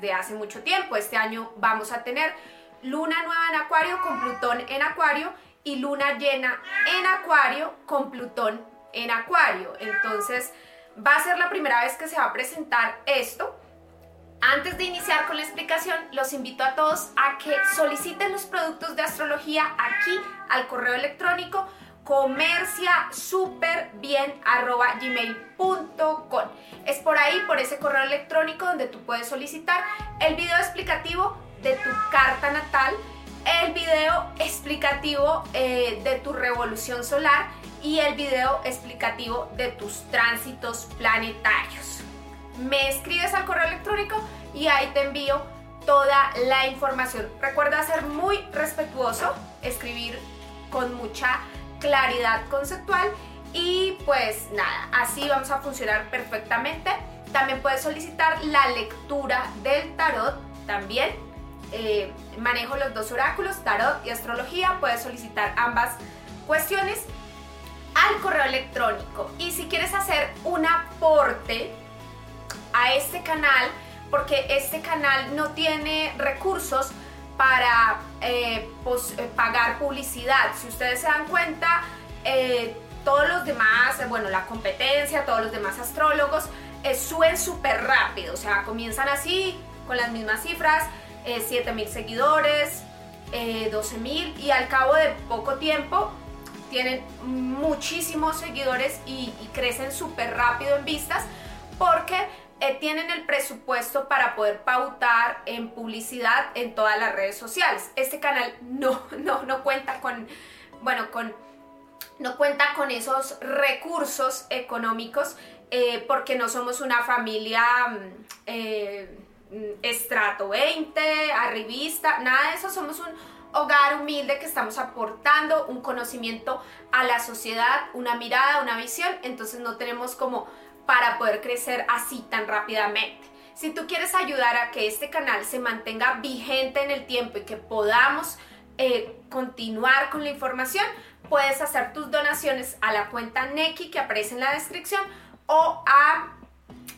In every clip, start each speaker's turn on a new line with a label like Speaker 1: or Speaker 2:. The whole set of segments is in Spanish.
Speaker 1: desde hace mucho tiempo. Este año vamos a tener luna nueva en Acuario con Plutón en Acuario y luna llena en Acuario con Plutón en Acuario. Entonces va a ser la primera vez que se va a presentar esto antes de iniciar con la explicación, los invito a todos a que soliciten los productos de astrología aquí al correo electrónico comercia Es por ahí, por ese correo electrónico donde tú puedes solicitar el video explicativo de tu carta natal, el video explicativo eh, de tu revolución solar y el video explicativo de tus tránsitos planetarios me escribes al correo electrónico y ahí te envío toda la información. Recuerda ser muy respetuoso, escribir con mucha claridad conceptual y pues nada, así vamos a funcionar perfectamente. También puedes solicitar la lectura del tarot también. Eh, manejo los dos oráculos, tarot y astrología. Puedes solicitar ambas cuestiones al correo electrónico. Y si quieres hacer un aporte a este canal porque este canal no tiene recursos para eh, eh, pagar publicidad. Si ustedes se dan cuenta, eh, todos los demás, bueno, la competencia, todos los demás astrólogos, suben súper rápido, o sea, comienzan así, con las mismas cifras, 7 mil seguidores, 12 mil, y al cabo de poco tiempo tienen muchísimos seguidores y, y crecen súper rápido en vistas, porque eh, tienen el presupuesto para poder pautar en publicidad en todas las redes sociales. Este canal no, no, no cuenta con, bueno, con, no cuenta con esos recursos económicos eh, porque no somos una familia mm, eh, estrato 20, arribista, nada de eso, somos un hogar humilde que estamos aportando un conocimiento a la sociedad, una mirada, una visión, entonces no tenemos como para poder crecer así tan rápidamente. Si tú quieres ayudar a que este canal se mantenga vigente en el tiempo y que podamos eh, continuar con la información, puedes hacer tus donaciones a la cuenta Neki que aparece en la descripción o a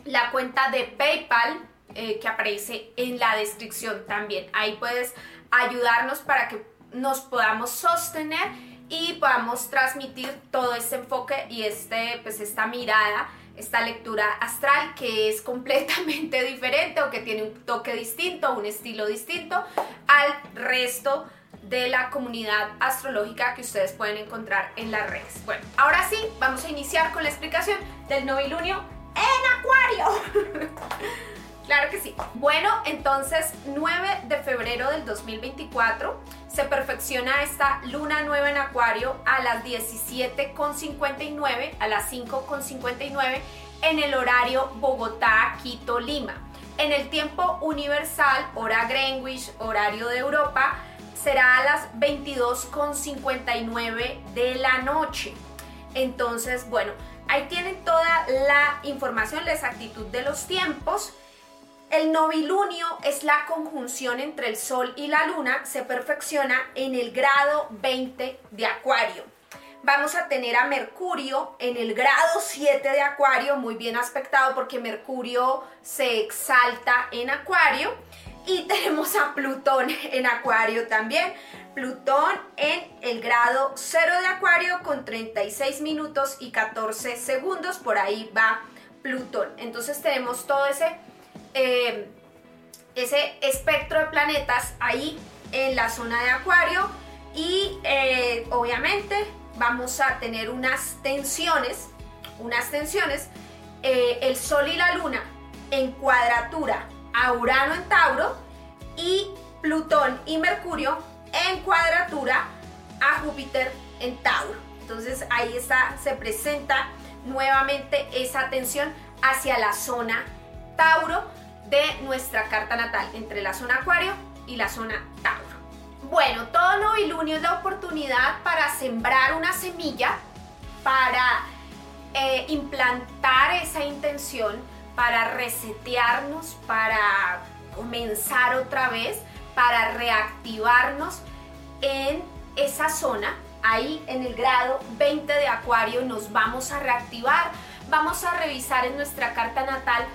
Speaker 1: la cuenta de PayPal eh, que aparece en la descripción también. Ahí puedes ayudarnos para que nos podamos sostener y podamos transmitir todo este enfoque y este, pues, esta mirada esta lectura astral que es completamente diferente o que tiene un toque distinto, un estilo distinto al resto de la comunidad astrológica que ustedes pueden encontrar en las redes. Bueno, ahora sí, vamos a iniciar con la explicación del novilunio en Acuario. Claro que sí. Bueno, entonces 9 de febrero del 2024 se perfecciona esta luna nueva en Acuario a las 17.59, a las 5.59 en el horario Bogotá, Quito, Lima. En el tiempo universal, hora Greenwich, horario de Europa, será a las 22.59 de la noche. Entonces, bueno, ahí tienen toda la información, la exactitud de los tiempos. El novilunio es la conjunción entre el Sol y la Luna, se perfecciona en el grado 20 de Acuario. Vamos a tener a Mercurio en el grado 7 de Acuario, muy bien aspectado porque Mercurio se exalta en Acuario. Y tenemos a Plutón en Acuario también. Plutón en el grado 0 de Acuario con 36 minutos y 14 segundos. Por ahí va Plutón. Entonces tenemos todo ese eh, ese espectro de planetas ahí en la zona de Acuario y eh, obviamente vamos a tener unas tensiones, unas tensiones, eh, el Sol y la Luna en cuadratura a Urano en Tauro y Plutón y Mercurio en cuadratura a Júpiter en Tauro. Entonces ahí está, se presenta nuevamente esa tensión hacia la zona Tauro de nuestra carta natal, entre la zona Acuario y la zona Tauro. Bueno, todo novilunio es la oportunidad para sembrar una semilla, para eh, implantar esa intención, para resetearnos, para comenzar otra vez, para reactivarnos en esa zona. Ahí en el grado 20 de Acuario nos vamos a reactivar. Vamos a revisar en nuestra carta natal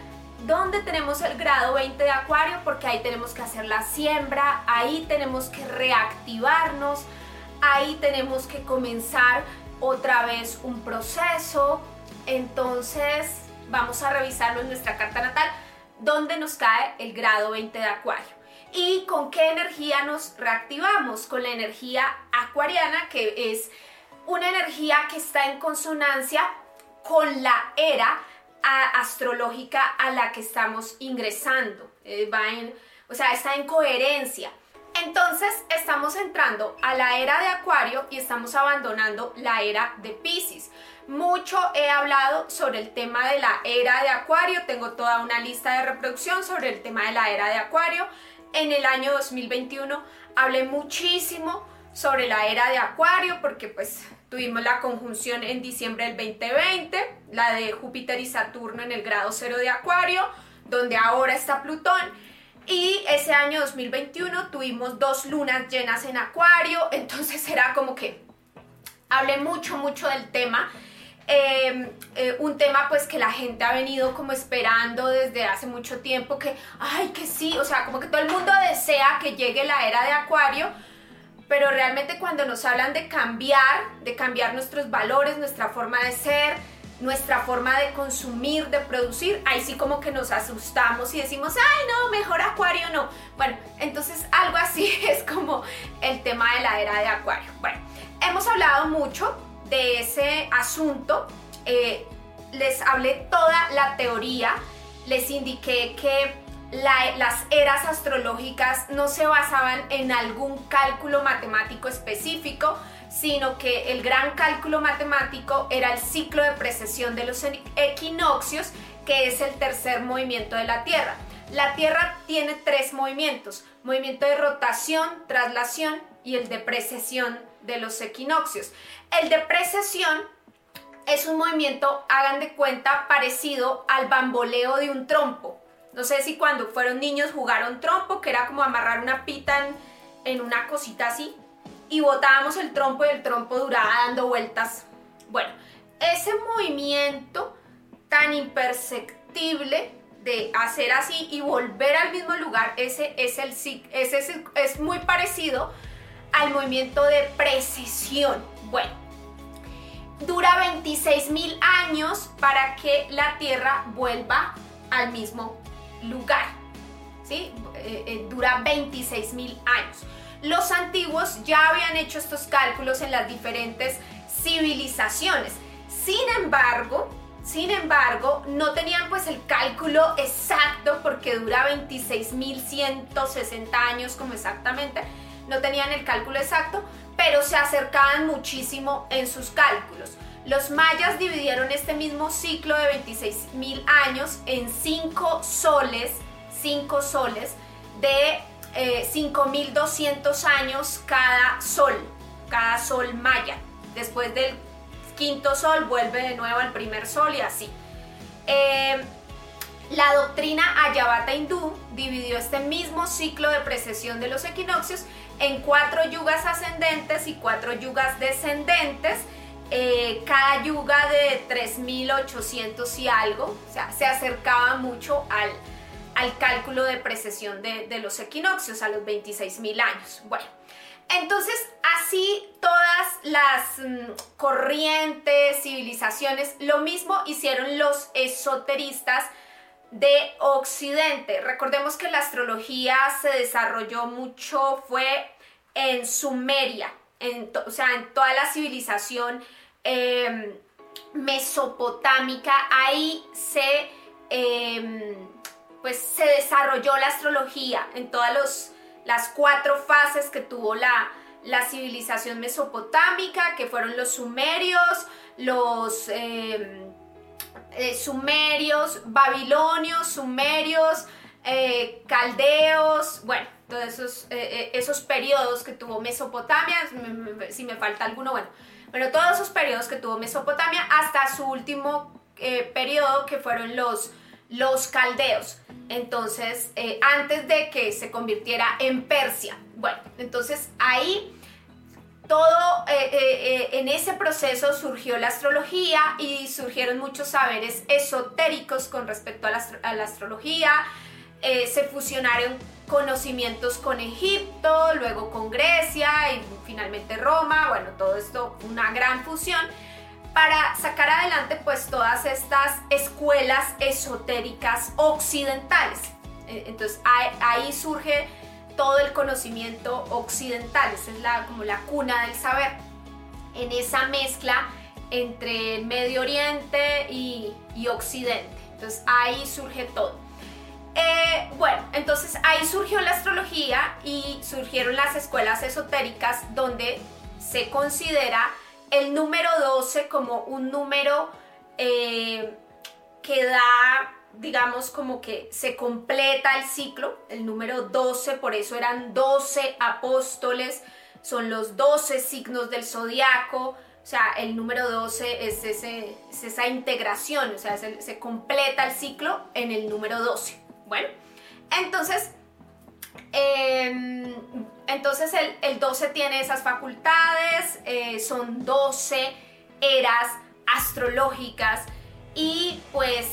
Speaker 1: dónde tenemos el grado 20 de Acuario, porque ahí tenemos que hacer la siembra, ahí tenemos que reactivarnos, ahí tenemos que comenzar otra vez un proceso. Entonces, vamos a revisarlo en nuestra carta natal, dónde nos cae el grado 20 de Acuario. ¿Y con qué energía nos reactivamos? Con la energía acuariana, que es una energía que está en consonancia con la era astrológica a la que estamos ingresando. Eh, va en, o sea, está en coherencia. Entonces estamos entrando a la era de Acuario y estamos abandonando la era de Pisces. Mucho he hablado sobre el tema de la era de Acuario, tengo toda una lista de reproducción sobre el tema de la era de Acuario. En el año 2021 hablé muchísimo sobre la era de Acuario porque pues tuvimos la conjunción en diciembre del 2020, la de Júpiter y Saturno en el grado cero de Acuario, donde ahora está Plutón. Y ese año 2021 tuvimos dos lunas llenas en Acuario, entonces era como que hablé mucho, mucho del tema. Em, eh, un tema pues que la gente ha venido como esperando desde hace mucho tiempo que, ay, que sí, o sea, como que todo el mundo desea que llegue la era de Acuario, pero realmente cuando nos hablan de cambiar, de cambiar nuestros valores, nuestra forma de ser, nuestra forma de consumir, de producir, ahí sí como que nos asustamos y decimos, ay no, mejor acuario no. Bueno, entonces algo así es como el tema de la era de acuario. Bueno, hemos hablado mucho de ese asunto, eh, les hablé toda la teoría, les indiqué que las eras astrológicas no se basaban en algún cálculo matemático específico, sino que el gran cálculo matemático era el ciclo de precesión de los equinoccios, que es el tercer movimiento de la Tierra. La Tierra tiene tres movimientos, movimiento de rotación, traslación y el de precesión de los equinoccios. El de precesión es un movimiento, hagan de cuenta, parecido al bamboleo de un trompo. No sé si cuando fueron niños jugaron trompo, que era como amarrar una pita en, una cosita así y botábamos el trompo y el trompo duraba dando vueltas. Bueno, ese movimiento tan imperceptible de hacer así y volver al mismo lugar, ese es, el, ese es, es muy parecido al movimiento de precesión. Bueno, dura 26 mil años para que la Tierra vuelva al mismo lugar. ¿sí? Eh, eh, dura 26 mil años. Los antiguos ya habían hecho estos cálculos en las diferentes civilizaciones. Sin embargo, sin embargo, no tenían pues el cálculo exacto porque dura 26.160 años como exactamente. No tenían el cálculo exacto, pero se acercaban muchísimo en sus cálculos. Los mayas dividieron este mismo ciclo de 26.000 años en 5 soles, 5 soles de 5.200 eh, años cada sol, cada sol maya. Después del quinto sol vuelve de nuevo al primer sol y así. Em, la doctrina Ayavata hindú dividió este mismo ciclo de precesión de los equinoccios en cuatro yugas ascendentes y cuatro yugas descendentes. Eh, cada yuga de 3.800 y algo, o sea, se acercaba mucho al, al cálculo de precesión de, los equinoccios a los 26.000 años. Bueno, entonces así todas las mm, corrientes, civilizaciones, lo mismo hicieron los esoteristas de Occidente. Recordemos que la astrología se desarrolló mucho, fue en Sumeria, o sea, en toda la civilización em, mesopotámica, ahí se... Em, pues se desarrolló la astrología en todas las cuatro fases que tuvo la, la civilización mesopotámica, que fueron los sumerios, los em, eh, sumerios, babilonios, sumerios, eh, caldeos, bueno, todos esos, eh, esos periodos que tuvo Mesopotamia, si me falta alguno, bueno, pero todos esos periodos que tuvo Mesopotamia hasta su último periodo que fueron los los caldeos. Entonces, eh, antes de que se convirtiera en Persia. Bueno, entonces ahí todo eh, eh, en ese proceso surgió la astrología y surgieron muchos saberes esotéricos con respecto a la, astrología. se fusionaron conocimientos con Egipto, luego con Grecia y finalmente Roma. Bueno, todo esto, una gran fusión para sacar adelante pues todas estas escuelas esotéricas occidentales. Eh, entonces ahí, surge todo el conocimiento occidental, esa es la, como la cuna del saber. En esa mezcla entre Medio Oriente y, Occidente. Entonces ahí surge todo. Eh, bueno, entonces ahí surgió la astrología y surgieron las escuelas esotéricas donde se considera el número 12 como un número eh, que da, digamos, como que se completa el ciclo, el número 12, por eso eran 12 apóstoles, son los 12 signos del zodiaco, o sea, el número 12 es, esa integración, o sea, se, completa el ciclo en el número 12. Bueno, entonces, eh, entonces el, 12 tiene esas facultades, eh, son 12 eras astrológicas y pues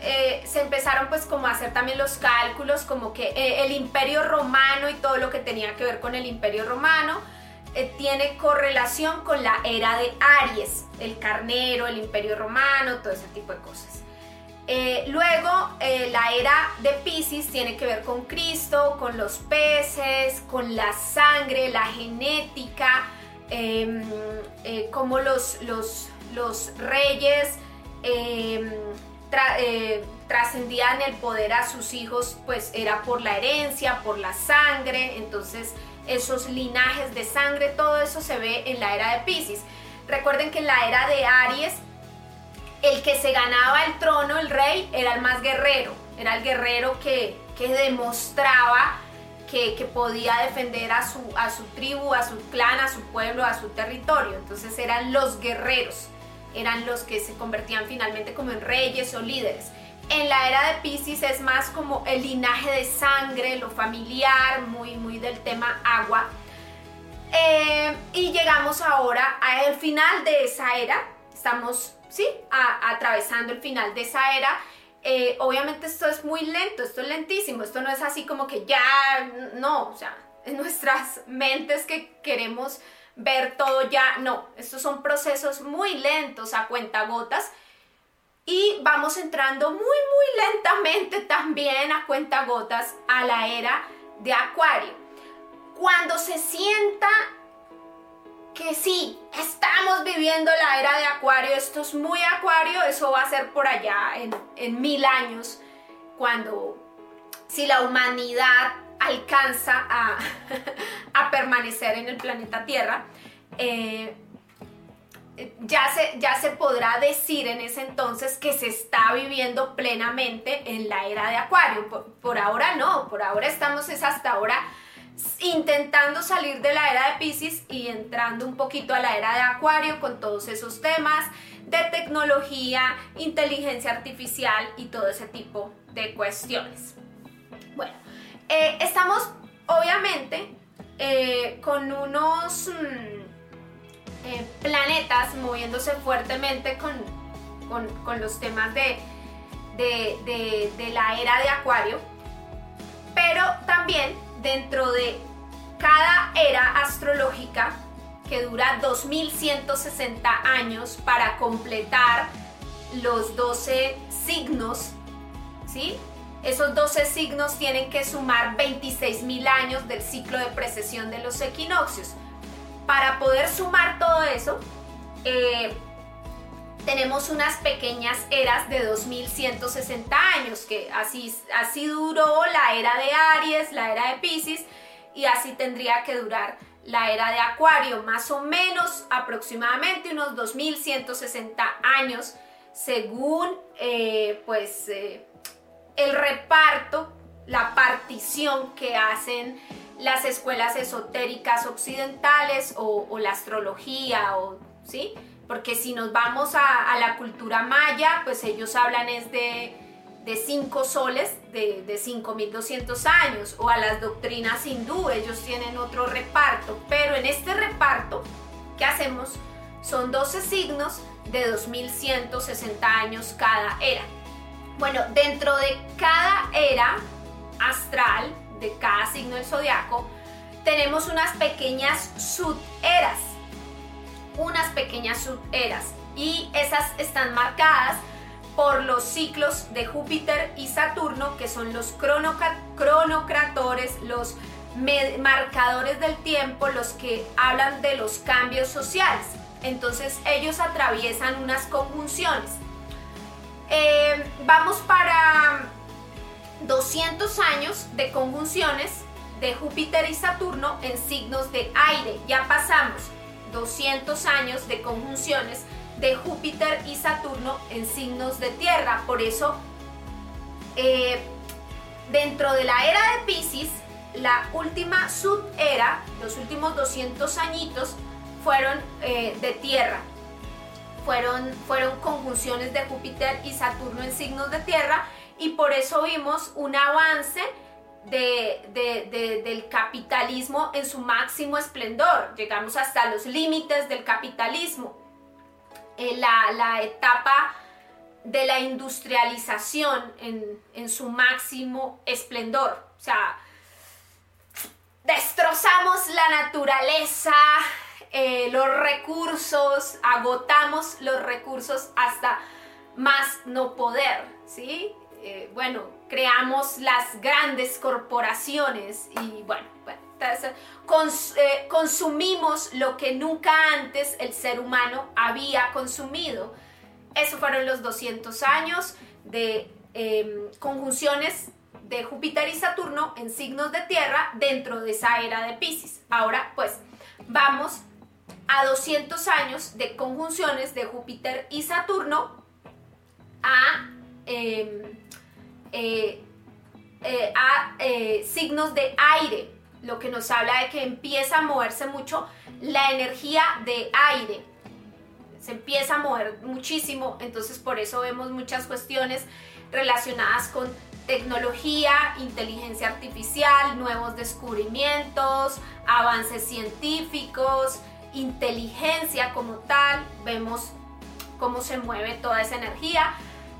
Speaker 1: eh, se empezaron pues como a hacer también los cálculos como que eh, el imperio romano y todo lo que tenía que ver con el imperio romano tiene correlación con la era de Aries, el carnero, el imperio romano, todo ese tipo de cosas. Eh, luego, eh, la era de Pisces tiene que ver con Cristo, con los peces, con la sangre, la genética, em, eh, como los, los, los reyes em, trascendían el poder a sus hijos, pues era por la herencia, por la sangre, entonces esos linajes de sangre, todo eso se ve en la era de Pisces. Recuerden que en la era de Aries el que se ganaba el trono, el rey, era el más guerrero, era el guerrero que, demostraba que, podía defender a su, a su tribu, a su clan, a su pueblo, a su territorio. Entonces eran los guerreros, eran los que se convertían finalmente como en reyes o líderes. En la era de Pisces es más como el linaje de sangre, lo familiar, muy, muy del tema agua. Eh, y llegamos ahora al final de esa era. Estamos ¿sí? atravesando el final de esa era. Eh, obviamente esto es muy lento, esto es lentísimo, esto no es así como que ya, no, o sea, en nuestras mentes que queremos ver todo ya, no, estos son procesos muy lentos a cuentagotas y vamos entrando muy, muy lentamente también a cuentagotas a la era de Acuario. Cuando se sienta que sí, estamos viviendo la era de Acuario, esto es muy Acuario, eso va a ser por allá en, mil años, cuando si la humanidad alcanza a, permanecer en el planeta Tierra, eh, ya, se, ya se podrá decir en ese entonces que se está viviendo plenamente en la era de Acuario. Por, por ahora no, por ahora estamos es hasta ahora intentando salir de la era de Pisces y entrando un poquito a la era de Acuario con todos esos temas de tecnología, inteligencia artificial y todo ese tipo de cuestiones. Bueno, eh, estamos obviamente eh, con unos mm, eh, planetas moviéndose fuertemente con, con, los temas de, de la era de Acuario, pero también dentro de cada era astrológica que dura 2160 años para completar los 12 signos, ¿sí? Esos 12 signos tienen que sumar 26.000 años del ciclo de precesión de los equinoccios. Para poder sumar todo eso, eh, tenemos unas pequeñas eras de 2160 años, que así, así duró la era de Aries, la era de Pisces, y así tendría que durar la era de Acuario, más o menos aproximadamente unos 2160 años, según eh, pues eh, el reparto, la partición que hacen las escuelas esotéricas occidentales o, o la astrología, o, ¿sí? Porque si nos vamos a, la cultura maya, pues ellos hablan es de, cinco soles de, de 5200 años o a las doctrinas hindú, ellos tienen otro reparto, pero en este reparto que hacemos son 12 signos de 2160 años cada era. Bueno, dentro de cada era astral, de cada signo del zodiaco, tenemos unas pequeñas suberas, unas pequeñas suberas y esas están marcadas por los ciclos de Júpiter y Saturno, que son los cronocratores, los marcadores del tiempo, los que hablan de los cambios sociales. Entonces ellos atraviesan unas conjunciones. Eh, vamos para 200 años de conjunciones de Júpiter y Saturno en signos de aire. Ya pasamos 200 años de conjunciones de Júpiter y Saturno en signos de tierra. Por eso, eh, dentro de la era de Pisces, la última subera, los últimos 200 añitos, fueron eh, de tierra. Fueron, fueron conjunciones de Júpiter y Saturno en signos de tierra y por eso vimos un avance del capitalismo en su máximo esplendor. Llegamos hasta los límites del capitalismo. Eh, la, etapa de la industrialización en, su máximo esplendor. O sea, destrozamos la naturaleza, eh, los recursos, agotamos los recursos hasta más no poder, ¿sí? Eh, bueno, creamos las grandes corporaciones y bueno, eh, consumimos lo que nunca antes el ser humano había consumido. Esos fueron los 200 años de em, conjunciones de Júpiter y Saturno en signos de tierra dentro de esa era de Pisces. Ahora pues vamos a 200 años de conjunciones de Júpiter y Saturno a em, eh, eh, a eh, signos de aire, lo que nos habla de que empieza a moverse mucho la energía de aire. Se empieza a mover muchísimo, entonces por eso vemos muchas cuestiones relacionadas con tecnología, inteligencia artificial, nuevos descubrimientos, avances científicos, inteligencia como tal, vemos cómo se mueve toda esa energía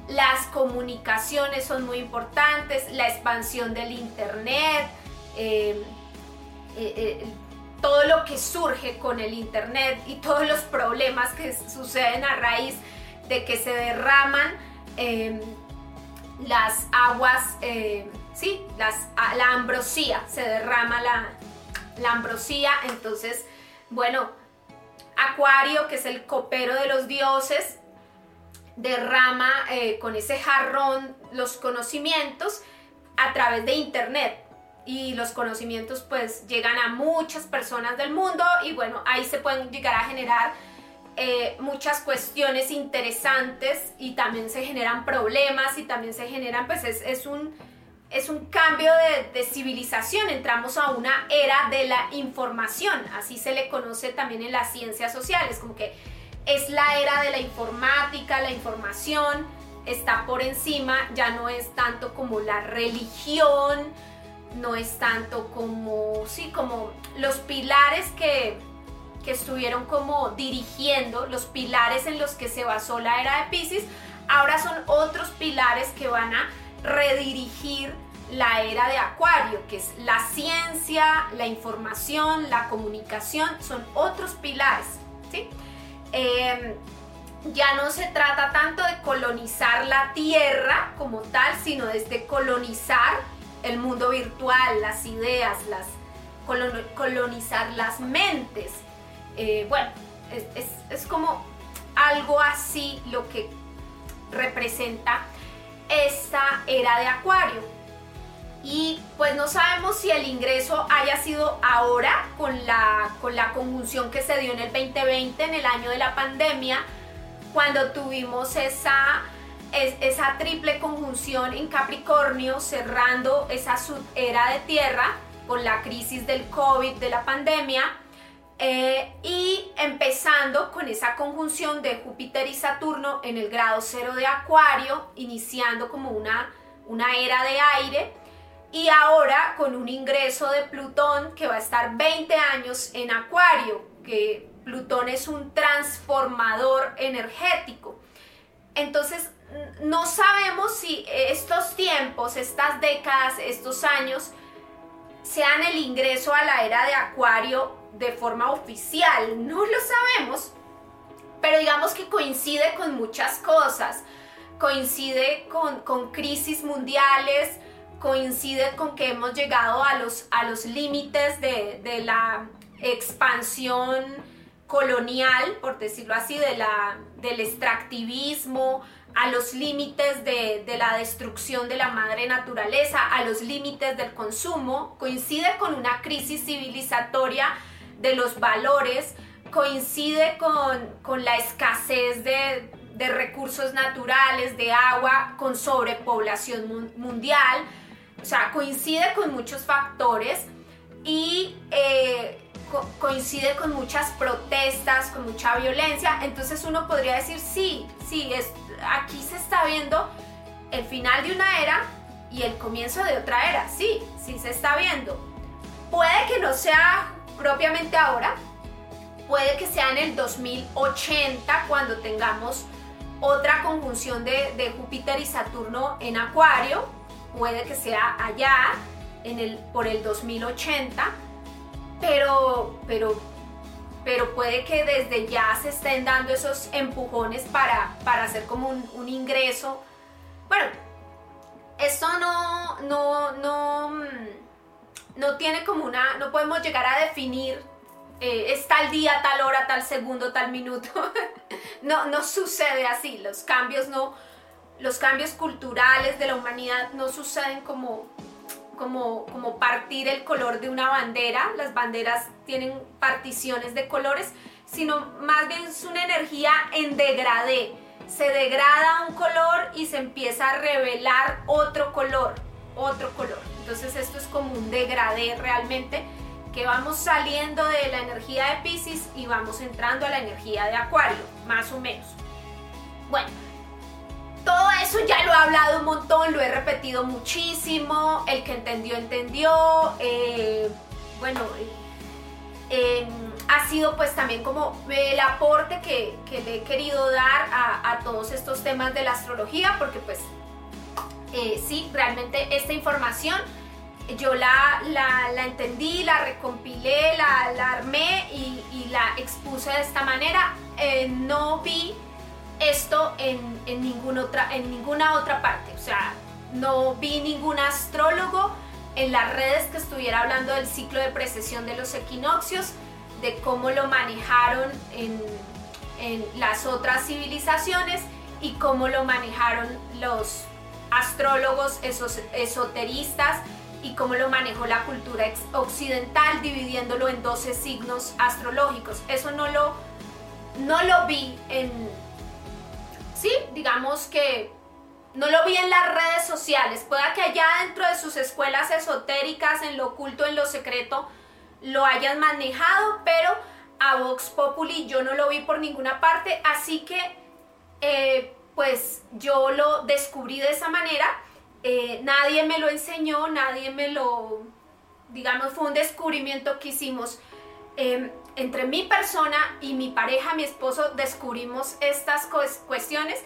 Speaker 1: las comunicaciones son muy importantes, la expansión del Internet, eh, eh, eh, todo lo que surge con el Internet y todos los problemas que suceden a raíz de que se derraman em, las aguas, sí, la ambrosía, se derrama la, la ambrosía, entonces, bueno, Acuario, que es el copero de los dioses, derrama eh, con ese jarrón los conocimientos a través de internet. Y los conocimientos pues llegan a muchas personas del mundo y bueno ahí se pueden llegar a generar eh, muchas cuestiones interesantes y también se generan problemas y también se generan pues es, un es un cambio de, de, civilización, entramos a una era de la información, así se le conoce también en las ciencias sociales, como que es la era de la informática, la información está por encima, ya no es tanto como la religión, no es tanto como, sí, como los pilares que, que estuvieron como dirigiendo, los pilares en los que se basó la era de Pisces, ahora son otros pilares que van a redirigir la era de Acuario, que es la ciencia, la información, la comunicación, son otros pilares, ¿sí? Em, ya no se trata tanto de colonizar la Tierra como tal, sino de colonizar el mundo virtual, las ideas, las, colonizar las mentes. Eh, bueno, es como algo así lo que representa esta era de Acuario y pues no sabemos si el ingreso haya sido ahora con la, con la conjunción que se dio en el 2020, en el año de la pandemia, cuando tuvimos esa, esa triple conjunción en Capricornio cerrando esa era de tierra con la crisis del COVID, de la pandemia. Eh, y empezando con esa conjunción de Júpiter y Saturno en el grado cero de Acuario, iniciando como una, una era de aire, y ahora con un ingreso de Plutón que va a estar 20 años en Acuario, que Plutón es un transformador energético. Entonces, no sabemos si estos tiempos, estas décadas, estos años, sean el ingreso a la era de Acuario de forma oficial. No lo sabemos, pero digamos que coincide con muchas cosas. Coincide con, crisis mundiales, coincide con que hemos llegado a los, a los límites de, de la expansión colonial, por decirlo así, de la, del extractivismo, a los límites de, la destrucción de la madre naturaleza, a los límites del consumo, coincide con una crisis civilizatoria de los valores, coincide con, la escasez de, recursos naturales, de agua, con sobrepoblación mundial, o sea, coincide con muchos factores y eh, coincide con muchas protestas, con mucha violencia, entonces uno podría decir, sí, sí, es, aquí se está viendo el final de una era y el comienzo de otra era, sí, sí se está viendo. Puede que no sea propiamente ahora, puede que sea en el 2080 cuando tengamos otra conjunción de, Júpiter y Saturno en Acuario, puede que sea allá en el, por el 2080 pero, pero, pero puede que desde ya se estén dando esos empujones para, para hacer como un, ingreso. Bueno, esto no, no, no, mm, no tiene como una, no podemos llegar a definir eh, es tal día, tal hora, tal segundo, tal minuto. no, no sucede así. Los cambios no, los cambios culturales de la humanidad no suceden como, como, como partir el color de una bandera, las banderas tienen particiones de colores, sino más bien es una energía en degradé. Se degrada un color y se empieza a revelar otro color, otro color. Entonces esto es como un degradé realmente, que vamos saliendo de la energía de Pisces y vamos entrando a la energía de Acuario, más o menos. Bueno, todo eso ya lo he hablado un montón, lo he repetido muchísimo, el que entendió, entendió. Eh, bueno, eh, ha sido pues también como el aporte que, le he querido dar a, todos estos temas de la astrología, porque pues eh, sí, realmente esta información yo la, la, entendí, la recompilé, la, la armé y, la expuse de esta manera. no vi esto en, en, otra, en ninguna otra parte. O sea, no vi ningún astrólogo en las redes que estuviera hablando del ciclo de precesión de los equinoccios, de cómo lo manejaron en, en las otras civilizaciones y cómo lo manejaron los astrólogos esos, esoteristas y cómo lo manejó la cultura occidental dividiéndolo en 12 signos astrológicos. Eso no lo, no lo vi en, sí, digamos que no lo vi en las redes sociales. Pueda que allá dentro de sus escuelas esotéricas, en lo oculto, en lo secreto, lo hayan manejado, pero a Vox Populi yo no lo vi por ninguna parte, así que eh, pues yo lo descubrí de esa manera. Eh, nadie me lo enseñó, nadie me lo, digamos, fue un descubrimiento que hicimos. Em, entre mi persona y mi pareja, mi esposo, descubrimos estas cuestiones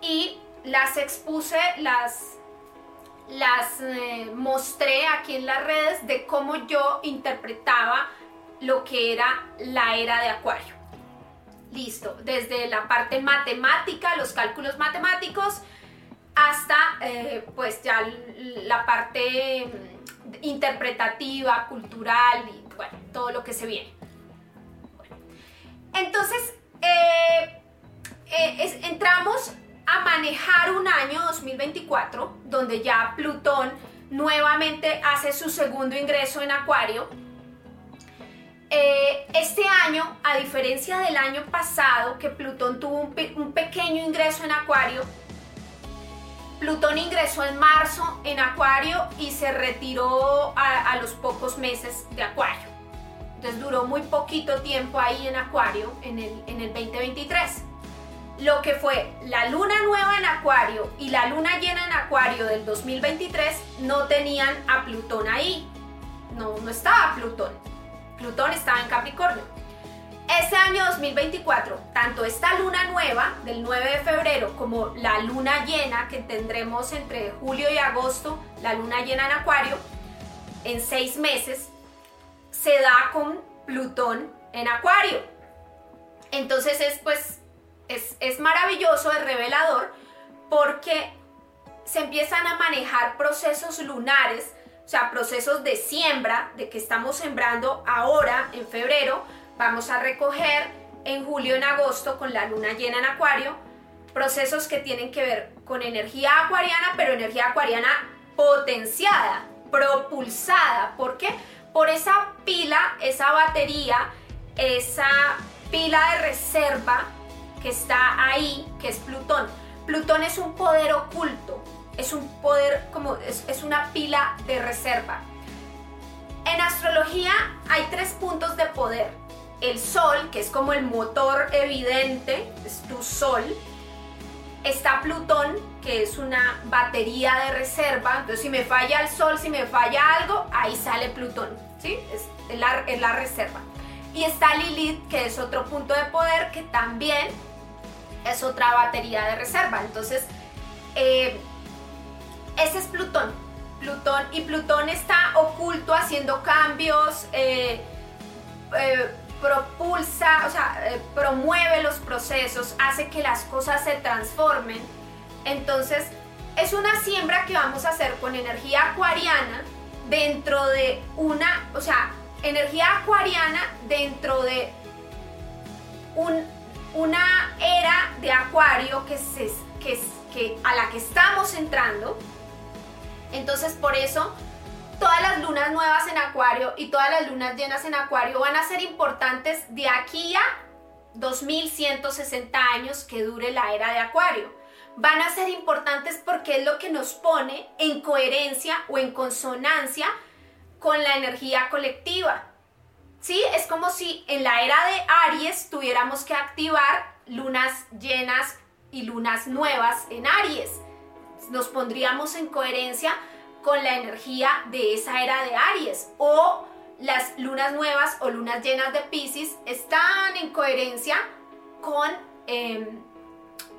Speaker 1: y las expuse, las, las eh, mostré aquí en las redes de cómo yo interpretaba lo que era la era de Acuario. Listo, desde la parte matemática, los cálculos matemáticos, hasta eh, pues ya la parte mm, interpretativa, cultural y bueno, todo lo que se viene. Entonces, eh, eh, entramos a manejar un año 2024 donde ya Plutón nuevamente hace su segundo ingreso en Acuario. Eh, este año, a diferencia del año pasado, que Plutón tuvo un, pequeño ingreso en Acuario, Plutón ingresó en marzo en Acuario y se retiró a los pocos meses de Acuario. Entonces duró muy poquito tiempo ahí en Acuario en el, en el 2023. Lo que fue la luna nueva en Acuario y la luna llena en Acuario del 2023 no tenían a Plutón ahí. No, no estaba Plutón. Plutón estaba en Capricornio. Este año 2024, tanto esta luna nueva del 9 de febrero como la luna llena que tendremos entre julio y agosto, la luna llena en Acuario, en seis meses, se da con Plutón en Acuario. Entonces es pues, es, es maravilloso, es revelador, porque se empiezan a manejar procesos lunares, o sea, procesos de siembra, de que estamos sembrando ahora en febrero, vamos a recoger en julio, en agosto, con la luna llena en acuario, procesos que tienen que ver con energía acuariana, pero energía acuariana potenciada, propulsada. ¿Por qué? Por esa pila, esa batería, esa pila de reserva que está ahí, que es Plutón. Plutón es un poder oculto, es un poder como es, una pila de reserva. En astrología hay tres puntos de poder el Sol, que es como el motor evidente, es tu Sol. Está Plutón, que es una batería de reserva. Entonces, si me falla el Sol, si me falla algo, ahí sale Plutón. ¿Sí? Es, la, la reserva. Y está Lilith, que es otro punto de poder, que también es otra batería de reserva. Entonces, eh, ese es Plutón. Plutón y Plutón está oculto haciendo cambios. Eh, eh, propulsa, o sea, eh, promueve los procesos, hace que las cosas se transformen. Entonces, es una siembra que vamos a hacer con energía acuariana dentro de una, o sea, energía acuariana dentro de un, una era de acuario que, se, que, a la que estamos entrando. Entonces, por eso todas las lunas nuevas en Acuario y todas las lunas llenas en Acuario van a ser importantes de aquí a 2160 años que dure la era de Acuario. Van a ser importantes porque es lo que nos pone en coherencia o en consonancia con la energía colectiva. ¿Sí? Es como si en la era de Aries tuviéramos que activar lunas llenas y lunas nuevas en Aries. Nos pondríamos en coherencia con la energía de esa era de Aries o las lunas nuevas o lunas llenas de Pisces están en coherencia con, em,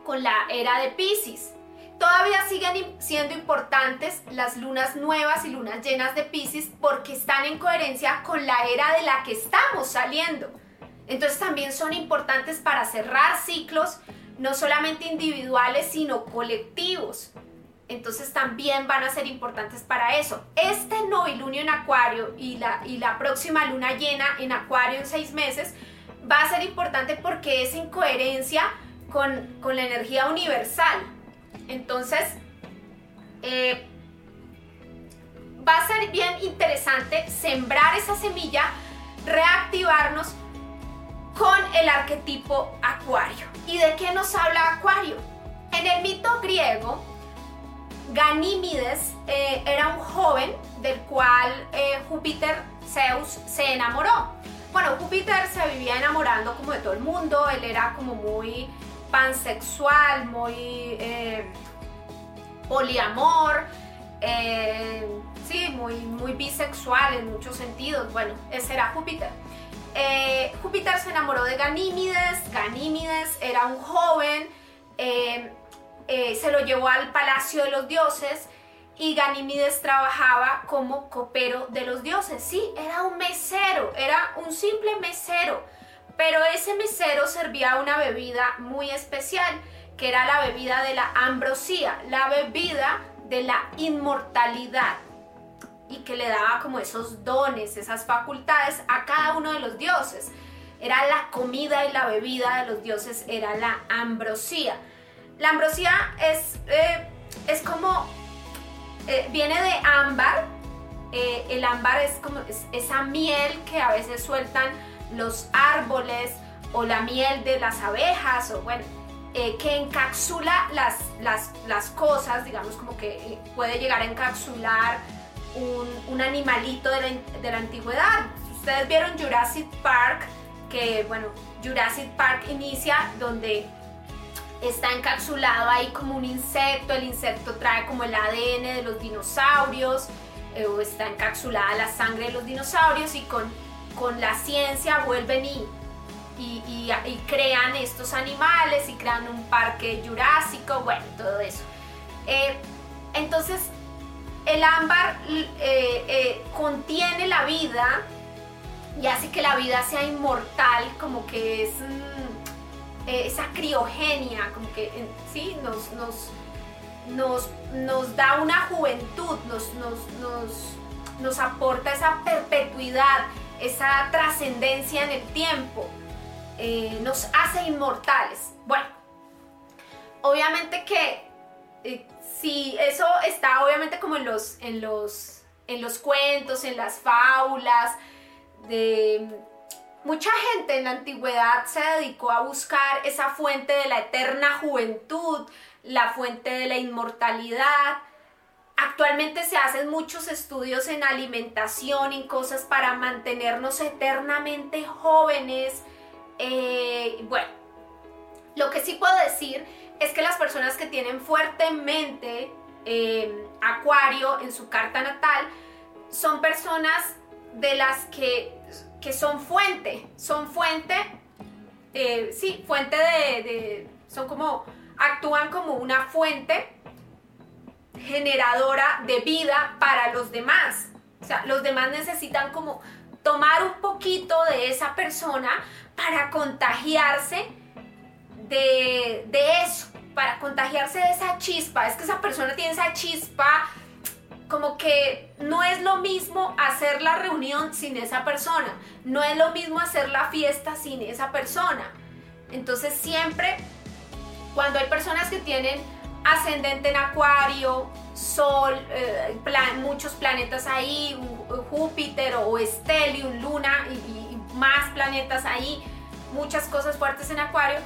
Speaker 1: con la era de Pisces. Todavía siguen siendo importantes las lunas nuevas y lunas llenas de Pisces porque están en coherencia con la era de la que estamos saliendo. Entonces también son importantes para cerrar ciclos, no solamente individuales, sino colectivos entonces también van a ser importantes para eso. Este novilunio en Acuario y la, y la próxima luna llena en Acuario en seis meses va a ser importante porque es en coherencia con, la energía universal. Entonces, eh, va a ser bien interesante sembrar esa semilla, reactivarnos con el arquetipo Acuario. ¿Y de qué nos habla Acuario? En el mito griego, Ganímides eh, era un joven del cual eh, Júpiter, Zeus, se enamoró. Bueno, Júpiter se vivía enamorando como de todo el mundo, él era como muy pansexual, muy eh, poliamor, sí, muy, muy bisexual en muchos sentidos. Bueno, ese era Júpiter. Júpiter se enamoró de Ganímides, Ganímides era un joven, eh, se lo llevó al palacio de los dioses y Ganímides trabajaba como copero de los dioses. Sí, era un mesero, era un simple mesero, pero ese mesero servía una bebida muy especial, que era la bebida de la ambrosía, la bebida de la inmortalidad y que le daba como esos dones, esas facultades a cada uno de los dioses. Era la comida y la bebida de los dioses, era la ambrosía. La ambrosía es, eh, es como, eh, viene de ámbar. Eh, el ámbar es como esa miel que a veces sueltan los árboles o la miel de las abejas o bueno, que encapsula las, las, cosas, digamos como que puede llegar a encapsular un, animalito de la, de la antigüedad. ustedes vieron Jurassic Park, que bueno, Jurassic Park inicia donde está encapsulado ahí como un insecto, el insecto trae como el ADN de los dinosaurios, eh, o está encapsulada la sangre de los dinosaurios y con, con la ciencia vuelven y, y, crean estos animales y crean un parque jurásico, bueno, todo eso. Eh, entonces, el ámbar eh, contiene la vida y hace que la vida sea inmortal, como que es... Mm, eh, esa criogenia, como que sí, nos, nos, nos, nos da una juventud, nos, nos, nos, aporta esa perpetuidad, esa trascendencia en el tiempo, eh, nos hace inmortales. Bueno, obviamente que eh, si eso está obviamente como en los, en los, en los cuentos, en las fábulas, de Mucha gente en la antigüedad se dedicó a buscar esa fuente de la eterna juventud, la fuente de la inmortalidad. Actualmente se hacen muchos estudios en alimentación, en cosas para mantenernos eternamente jóvenes. Eh, bueno, lo que sí puedo decir es que las personas que tienen fuertemente eh, Acuario en su carta natal son personas de las que que son fuente, son fuente, eh, sí, fuente de, son como, actúan como una fuente generadora de vida para los demás. O sea, los demás necesitan como tomar un poquito de esa persona para contagiarse de, de eso, para contagiarse de esa chispa. Es que esa persona tiene esa chispa como que no es lo mismo hacer la reunión sin esa persona, no es lo mismo hacer la fiesta sin esa persona. Entonces siempre, cuando hay personas que tienen ascendente en acuario, sol, eh, muchos planetas ahí, Júpiter o Stellium, Luna y, más planetas ahí, muchas cosas fuertes en acuario,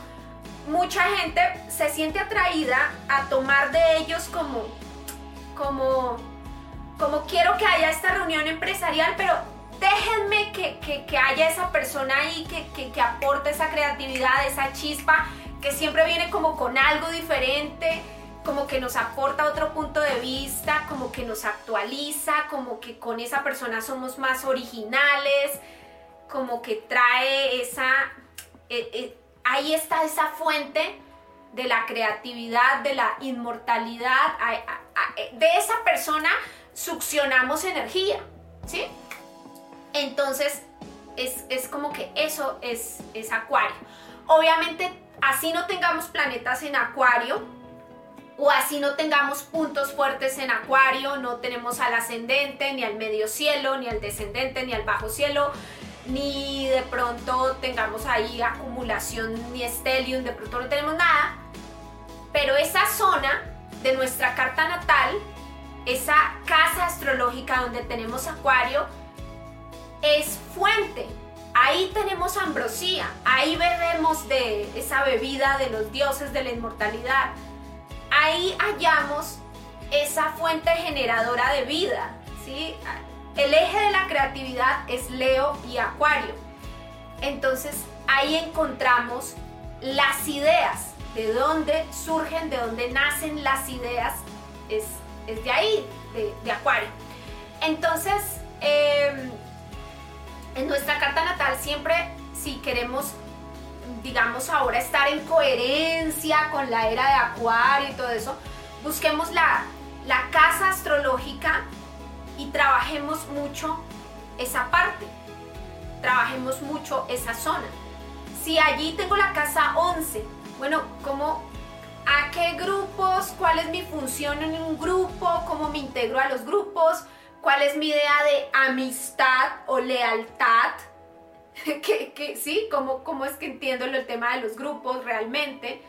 Speaker 1: mucha gente se siente atraída a tomar de ellos como, como como quiero que haya esta reunión empresarial, pero déjenme que, haya esa persona ahí que, que, aporte esa creatividad, esa chispa, que siempre viene como con algo diferente, como que nos aporta otro punto de vista, como que nos actualiza, como que con esa persona somos más originales, como que trae esa... Eh, eh, ahí está esa fuente de la creatividad, de la inmortalidad, de esa persona succionamos energía, ¿sí? Entonces, es, como que eso es, es acuario. Obviamente, así no tengamos planetas en acuario, o así no tengamos puntos fuertes en acuario, no tenemos al ascendente, ni al medio cielo, ni al descendente, ni al bajo cielo, ni de pronto tengamos ahí acumulación, ni estelium, de pronto no tenemos nada, pero esa zona de nuestra carta natal esa casa astrológica donde tenemos Acuario, es fuente. Ahí tenemos ambrosía, ahí bebemos de esa bebida de los dioses de la inmortalidad. Ahí hallamos esa fuente generadora de vida. ¿sí? El eje de la creatividad es Leo y Acuario. Entonces ahí encontramos las ideas, de dónde surgen, de dónde nacen las ideas, es es de ahí, de, Acuario. Entonces, em, en nuestra carta natal siempre, si queremos, digamos ahora, estar en coherencia con la era de Acuario y todo eso, busquemos la, la casa astrológica y trabajemos mucho esa parte, trabajemos mucho esa zona. Si allí tengo la casa 11, bueno, ¿cómo a qué grupos, cuál es mi función en un grupo, cómo me integro a los grupos, cuál es mi idea de amistad o lealtad, que, sí, ¿Cómo, cómo es que entiendo el tema de los grupos realmente.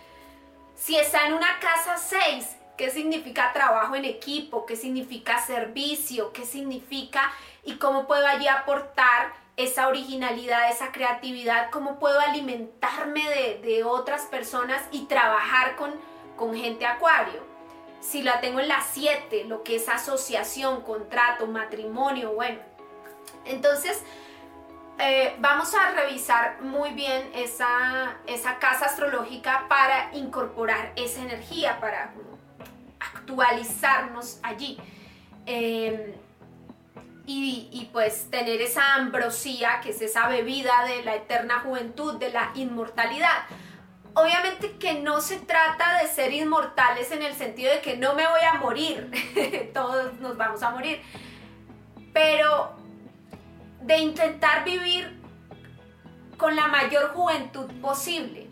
Speaker 1: Si está en una casa 6, ¿qué significa trabajo en equipo? ¿Qué significa servicio? ¿Qué significa y cómo puedo allí aportar esa originalidad, esa creatividad, cómo puedo alimentarme de, otras personas y trabajar con, con gente acuario. Si la tengo en las 7, lo que es asociación, contrato, matrimonio, bueno. Entonces, eh, vamos a revisar muy bien esa, esa casa astrológica para incorporar esa energía, para actualizarnos allí. Em, y, y, pues tener esa ambrosía, que es esa bebida de la eterna juventud, de la inmortalidad. Obviamente que no se trata de ser inmortales en el sentido de que no me voy a morir, todos nos vamos a morir, pero de intentar vivir con la mayor juventud posible,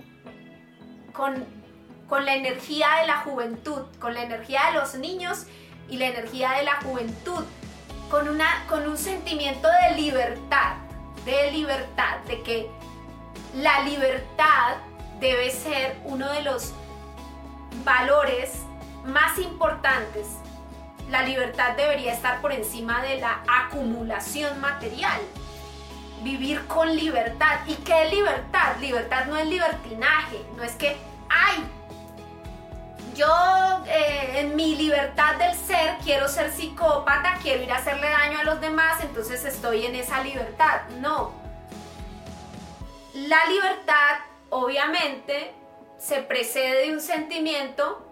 Speaker 1: con, con la energía de la juventud, con la energía de los niños y la energía de la juventud, con, una, con un sentimiento de libertad, de libertad, de que la libertad debe ser uno de los valores más importantes la libertad debería estar por encima de la acumulación material. Vivir con libertad. ¿Y qué es libertad? Libertad no es libertinaje, no es que, ay, yo eh, en mi libertad del ser quiero ser psicópata, quiero ir a hacerle daño a los demás, entonces estoy en esa libertad. No. La libertad, obviamente, se precede de un sentimiento,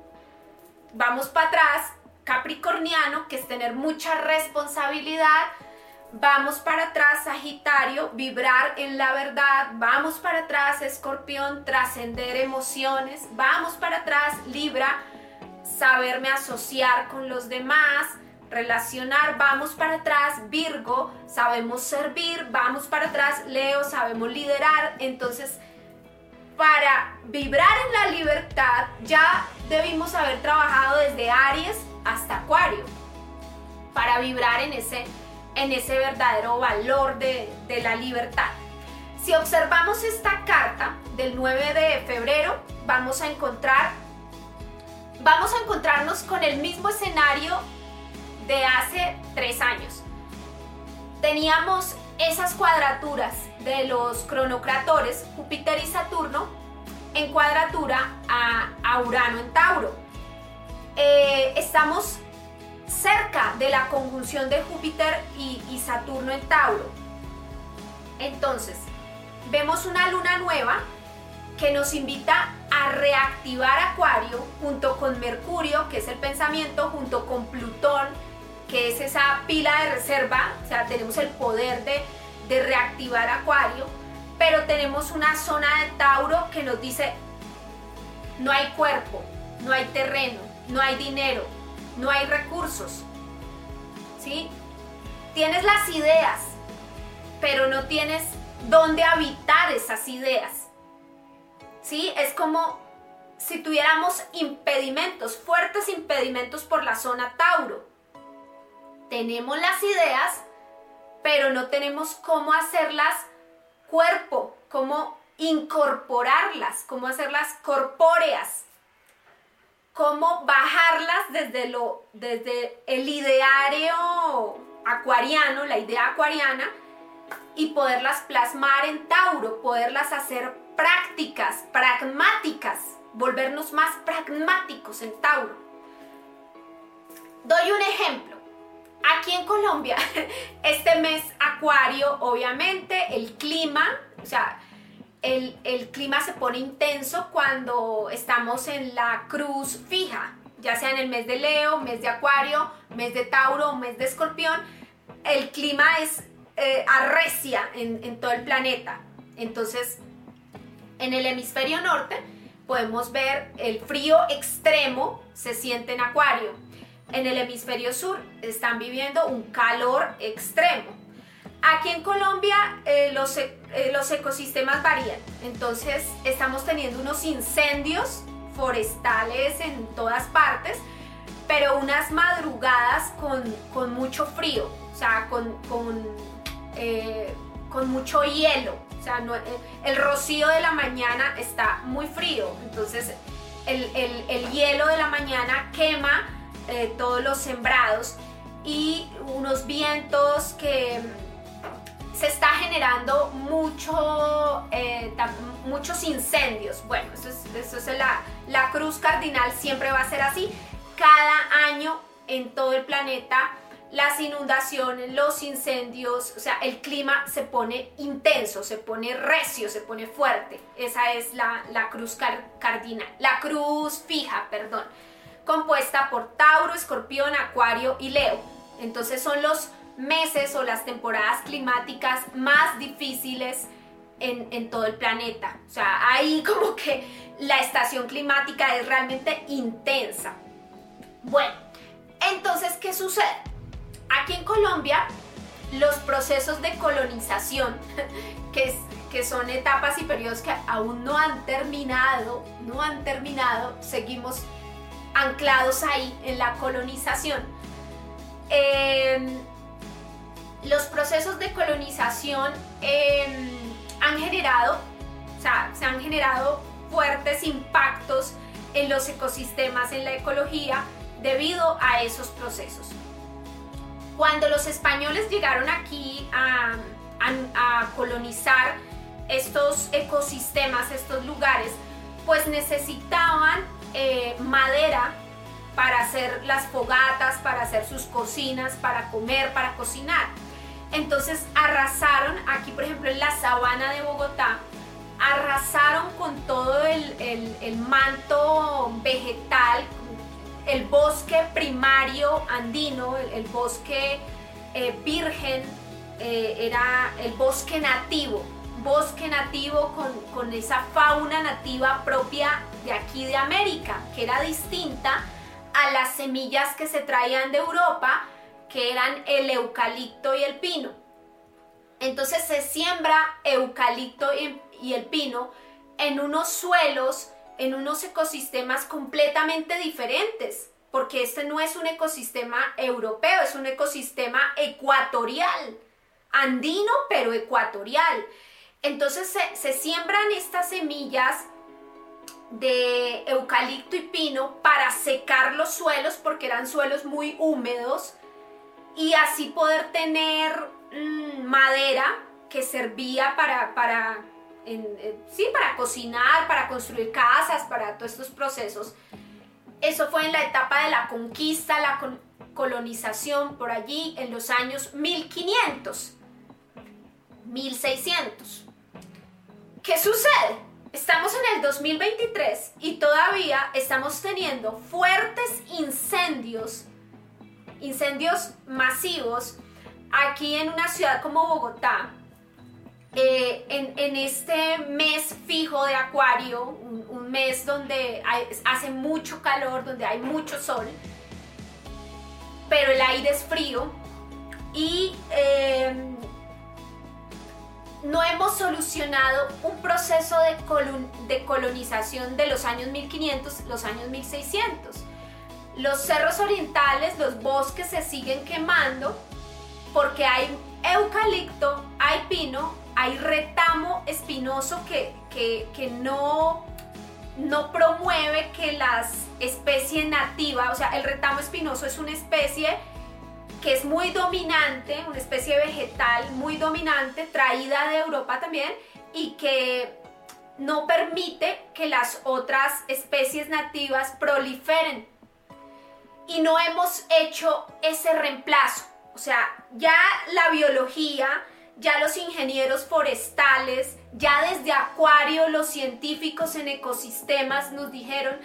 Speaker 1: vamos para atrás, capricorniano, que es tener mucha responsabilidad. Vamos para atrás, Sagitario, vibrar en la verdad. Vamos para atrás, Escorpión, trascender emociones. Vamos para atrás, Libra, saberme asociar con los demás, relacionar. Vamos para atrás, Virgo, sabemos servir. Vamos para atrás, Leo, sabemos liderar. Entonces, para vibrar en la libertad, ya debimos haber trabajado desde Aries hasta Acuario, para vibrar en ese, en ese verdadero valor de, de la libertad. Si observamos esta carta del 9 de febrero, vamos a encontrar, vamos a encontrarnos con el mismo escenario de hace tres años. Teníamos esas cuadraturas de los cronocratores, Júpiter y Saturno, en cuadratura a, a Urano en Tauro. Eh, estamos cerca de la conjunción de Júpiter y, Saturno en Tauro. Entonces, vemos una luna nueva que nos invita a reactivar Acuario junto con Mercurio, que es el pensamiento, junto con Plutón, que es esa pila de reserva, o sea, tenemos el poder de, de reactivar Acuario, pero tenemos una zona de Tauro que nos dice, no hay cuerpo, no hay terreno, no hay dinero, no hay recursos. ¿Sí? Tienes las ideas, pero no tienes dónde habitar esas ideas. ¿Sí? Es como si tuviéramos impedimentos, fuertes impedimentos por la zona Tauro. Tenemos las ideas, pero no tenemos cómo hacerlas cuerpo, cómo incorporarlas, cómo hacerlas corpóreas cómo bajarlas desde, lo, desde el ideario acuariano, la idea acuariana, y poderlas plasmar en Tauro, poderlas hacer prácticas, pragmáticas, volvernos más pragmáticos en Tauro. Doy un ejemplo. Aquí en Colombia, este mes acuario, obviamente, el clima, o sea, el, clima se pone intenso cuando estamos en la cruz fija, ya sea en el mes de Leo, mes de Acuario, mes de Tauro o mes de Escorpión, el clima es eh, arrecia en, todo el planeta. Entonces, en el hemisferio norte podemos ver el frío extremo se siente en Acuario. En el hemisferio sur están viviendo un calor extremo. Aquí en Colombia eh, los, eh, los ecosistemas varían, entonces estamos teniendo unos incendios forestales en todas partes, pero unas madrugadas con, mucho frío, o sea, con, con, eh, mucho hielo. O sea, el, rocío de la mañana está muy frío, entonces el, el hielo de la mañana quema todos los sembrados y unos vientos que se está generando mucho, eh, muchos incendios. Bueno, eso es, la, la cruz cardinal, siempre va a ser así. Cada año en todo el planeta las inundaciones, los incendios, o sea, el clima se pone intenso, se pone recio, se pone fuerte. Esa es la, cruz cardinal, la cruz fija, perdón, compuesta por Tauro, Escorpión, Acuario y Leo. Entonces son los meses o las temporadas climáticas más difíciles en, todo el planeta. O sea, ahí como que la estación climática es realmente intensa. Bueno, entonces, ¿qué sucede? Aquí en Colombia, los procesos de colonización, que, que son etapas y periodos que aún no han terminado, no han terminado, seguimos anclados ahí en la colonización. Em, los procesos de colonización em, han generado, o sea, se han generado fuertes impactos en los ecosistemas, en la ecología, debido a esos procesos. Cuando los españoles llegaron aquí a, colonizar estos ecosistemas, estos lugares, pues necesitaban eh, madera para hacer las fogatas, para hacer sus cocinas, para comer, para cocinar. Entonces arrasaron, aquí por ejemplo en la sabana de Bogotá, arrasaron con todo el manto vegetal, el bosque primario andino, el, bosque eh, virgen, eh, era el bosque nativo, bosque nativo con, con, esa fauna nativa propia de aquí de América, que era distinta a las semillas que se traían de Europa, que eran el eucalipto y el pino. Entonces se siembra eucalipto y el pino en unos suelos en unos ecosistemas completamente diferentes, porque este no es un ecosistema europeo, es un ecosistema ecuatorial, andino pero ecuatorial. Entonces se, siembran estas semillas de eucalipto y pino para secar los suelos porque eran suelos muy húmedos y así poder tener mm, madera que servía para, para sí, para cocinar, para construir casas, para todos estos procesos. Eso fue en la etapa de la conquista, la colonización, por allí en los años 1500, 1600. ¿Qué sucede? Estamos en el 2023 y todavía estamos teniendo fuertes incendios, incendios masivos aquí en una ciudad como Bogotá, eh, en, este mes fijo de Acuario, un, mes donde hace mucho calor, donde hay mucho sol, pero el aire es frío y em, no hemos solucionado un proceso de, de colonización de los años 1500, los años 1600. Los cerros orientales, los bosques se siguen quemando porque hay eucalipto, hay pino hay retamo espinoso que, no, no promueve que las especies nativas, o sea, el retamo espinoso es una especie que es muy dominante, una especie vegetal muy dominante, traída de Europa también, y que no permite que las otras especies nativas proliferen. Y no hemos hecho ese reemplazo. O sea, ya la biología ya los ingenieros forestales, ya desde Acuario los científicos en ecosistemas nos dijeron,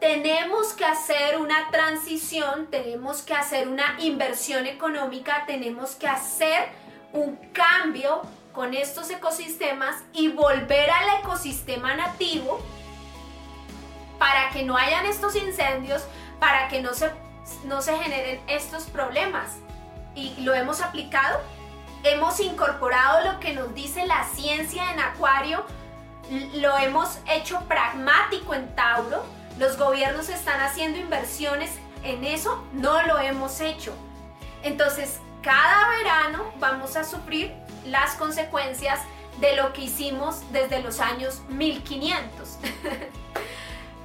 Speaker 1: tenemos que hacer una transición, tenemos que hacer una inversión económica, tenemos que hacer un cambio con estos ecosistemas y volver al ecosistema nativo para que no hayan estos incendios, para que no se, no se generen estos problemas. Y lo hemos aplicado hemos incorporado lo que nos dice la ciencia en Acuario, lo hemos hecho pragmático en Tauro, los gobiernos están haciendo inversiones en eso, no lo hemos hecho. Entonces, cada verano vamos a sufrir las consecuencias de lo que hicimos desde los años 1500.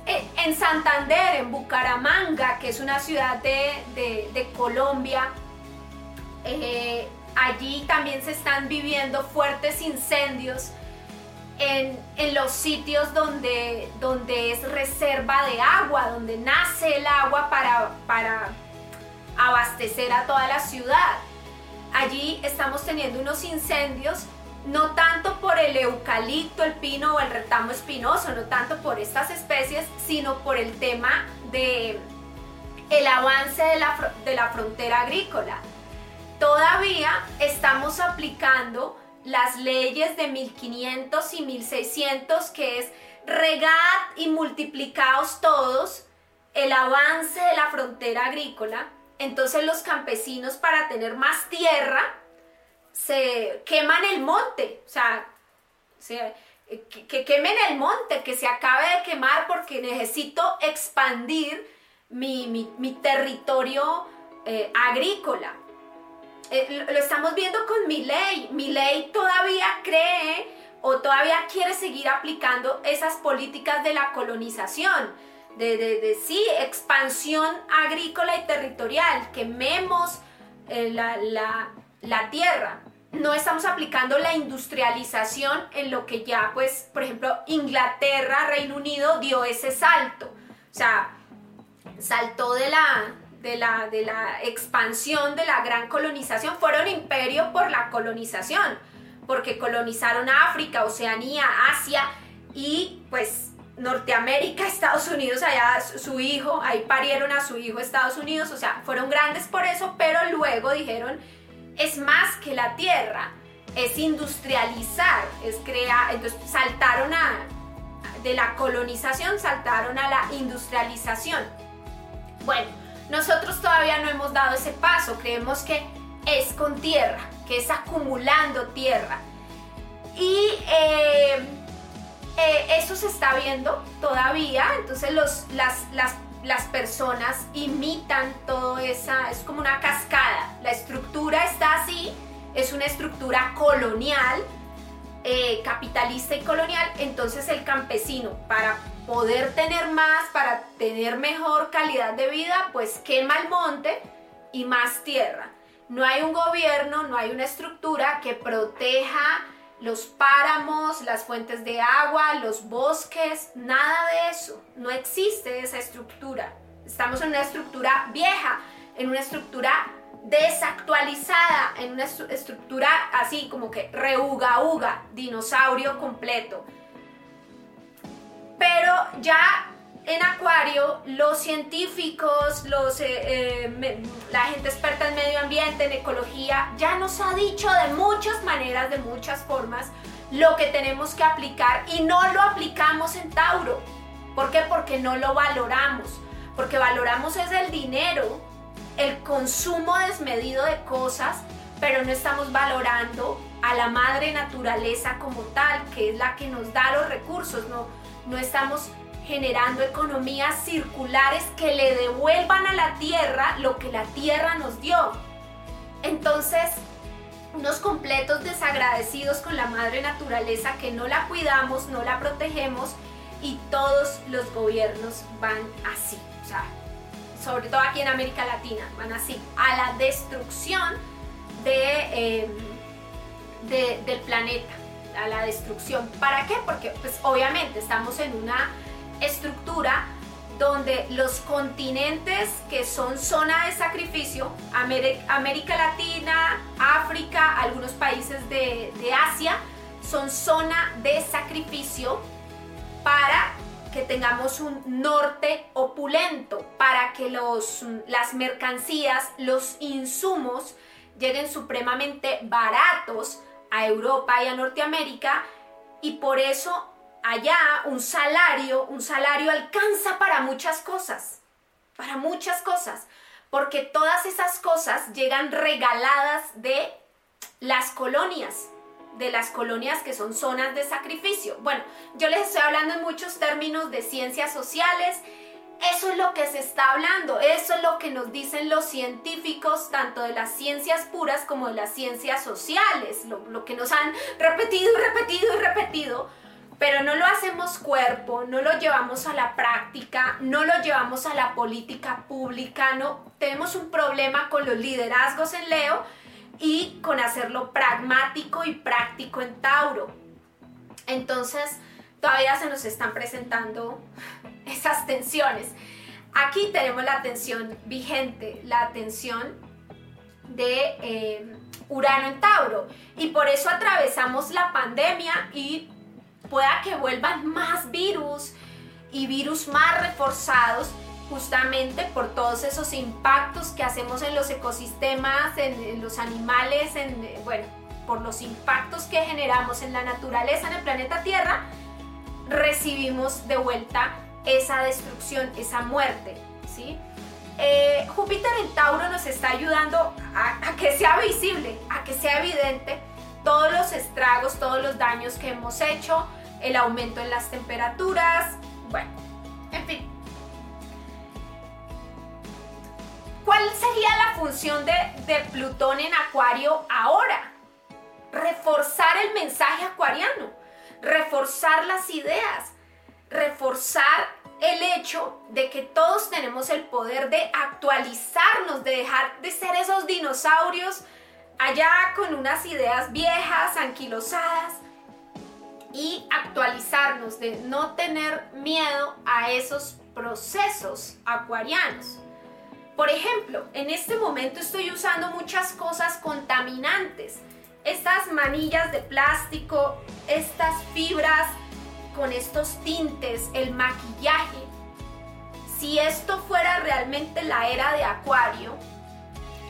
Speaker 1: en Santander, en Bucaramanga, que es una ciudad de, Colombia, eh, Allí también se están viviendo fuertes incendios en, los sitios donde, donde es reserva de agua, donde nace el agua para, para, abastecer a toda la ciudad. Allí estamos teniendo unos incendios no tanto por el eucalipto, el pino o el retamo espinoso, no tanto por estas especies, sino por el tema de el avance de la, de la frontera agrícola. Todavía estamos aplicando las leyes de 1500 y 1600, que es regad y multiplicaos todos el avance de la frontera agrícola. Entonces los campesinos para tener más tierra se queman el monte, o sea, que, quemen el monte, que se acabe de quemar porque necesito expandir mi, territorio eh, agrícola. Eh, lo estamos viendo con mi ley. Mi ley todavía cree o todavía quiere seguir aplicando esas políticas de la colonización, de, de, sí, expansión agrícola y territorial, quememos eh, la, la tierra. No estamos aplicando la industrialización en lo que ya, pues, por ejemplo, Inglaterra, Reino Unido dio ese salto. O sea, saltó de la, de la, de la expansión de la gran colonización. Fueron imperio por la colonización, porque colonizaron África, Oceanía, Asia y pues Norteamérica, Estados Unidos, allá su hijo, ahí parieron a su hijo Estados Unidos, o sea, fueron grandes por eso, pero luego dijeron, es más que la tierra, es industrializar, es crear, entonces saltaron a, de la colonización, saltaron a la industrialización. Bueno, nosotros todavía no hemos dado ese paso, creemos que es con tierra, que es acumulando tierra. Y eh, eh, eso se está viendo todavía, entonces los, las, las las personas imitan todo esa, es como una cascada. La estructura está así, es una estructura colonial, eh, capitalista y colonial, entonces el campesino para poder tener más, para tener mejor calidad de vida, pues quema el monte y más tierra. No hay un gobierno, no hay una estructura que proteja los páramos, las fuentes de agua, los bosques, nada de eso. No existe esa estructura. Estamos en una estructura vieja, en una estructura desactualizada, en una estructura así como que reuga-uga, dinosaurio completo. Pero ya en Acuario, los científicos, los, eh, eh, la gente experta en medio ambiente, en ecología, ya nos ha dicho de muchas maneras, de muchas formas, lo que tenemos que aplicar y no lo aplicamos en Tauro. ¿Por qué? Porque no lo valoramos. Porque valoramos es el dinero, el consumo desmedido de cosas, pero no estamos valorando a la madre naturaleza como tal, que es la que nos da los recursos, no, no estamos generando economías circulares que le devuelvan a la tierra lo que la tierra nos dio. Entonces, unos completos desagradecidos con la madre naturaleza que no la cuidamos, no la protegemos y todos los gobiernos van así, sobre todo aquí en América Latina, van así, a la destrucción de, em, del planeta, a la destrucción. ¿Para qué? Porque pues obviamente estamos en una estructura donde los continentes que son zona de sacrificio, América Latina, África, algunos países de, Asia, son zona de sacrificio para que tengamos un norte opulento, para que los, las mercancías, los insumos lleguen supremamente baratos a Europa y a Norteamérica y por eso allá un salario, un salario alcanza para muchas cosas, para muchas cosas, porque todas esas cosas llegan regaladas de las colonias, de las colonias que son zonas de sacrificio. Bueno, yo les estoy hablando en muchos términos de ciencias sociales, eso es lo que se está hablando, eso es lo que nos dicen los científicos, tanto de las ciencias puras como de las ciencias sociales, lo, que nos han repetido y repetido y repetido pero no lo hacemos cuerpo, no lo llevamos a la práctica, no lo llevamos a la política pública, no. Tenemos un problema con los liderazgos en Leo y con hacerlo pragmático y práctico en Tauro. Entonces, todavía se nos están presentando esas tensiones. Aquí tenemos la atención vigente, la atención de eh, Urano en Tauro. Y por eso atravesamos la pandemia y pueda que vuelvan más virus y virus más reforzados justamente por todos esos impactos que hacemos en los ecosistemas, en, los animales, en, bueno, por los impactos que generamos en la naturaleza, en el planeta Tierra, recibimos de vuelta esa destrucción, esa muerte, ¿sí? Eh, Júpiter en Tauro nos está ayudando a, que sea visible, a que sea evidente todos los estragos, todos los daños que hemos hecho, el aumento en las temperaturas, bueno, en fin. ¿Cuál sería la función de, Plutón en Acuario ahora? Reforzar el mensaje acuariano, reforzar las ideas, reforzar el hecho de que todos tenemos el poder de actualizarnos, de dejar de ser esos dinosaurios allá con unas ideas viejas, anquilosadas, y actualizarnos, de no tener miedo a esos procesos acuarianos. Por ejemplo, en este momento estoy usando muchas cosas contaminantes. Estas manillas de plástico, estas fibras con estos tintes, el maquillaje. Si esto fuera realmente la era de Acuario,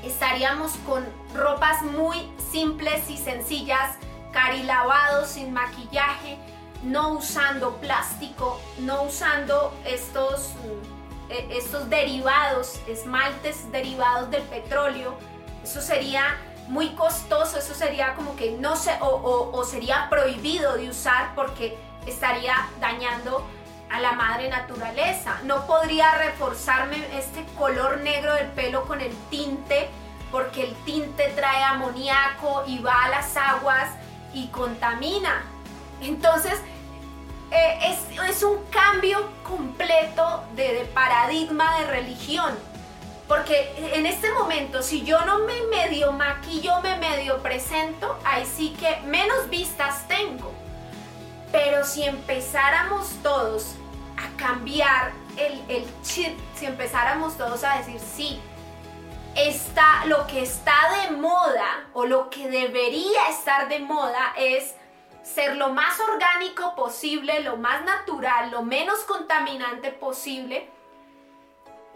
Speaker 1: estaríamos con ropas muy simples y sencillas, carilavados, sin maquillaje, no usando plástico, no usando estos, eh, estos derivados, esmaltes derivados del petróleo. Eso sería muy costoso, eso sería como que no se, o, o sería prohibido de usar porque estaría dañando a la madre naturaleza. No podría reforzarme este color negro del pelo con el tinte, porque el tinte trae amoníaco y va a las aguas y contamina. Entonces, eh, es, un cambio completo de, de paradigma de religión. Porque en este momento, si yo no me medio maquillo, me medio presento, ahí sí que menos vistas tengo. Pero si empezáramos todos a cambiar el, el chip, si empezáramos todos a decir sí, está, lo que está de moda o lo que debería estar de moda es ser lo más orgánico posible, lo más natural, lo menos contaminante posible.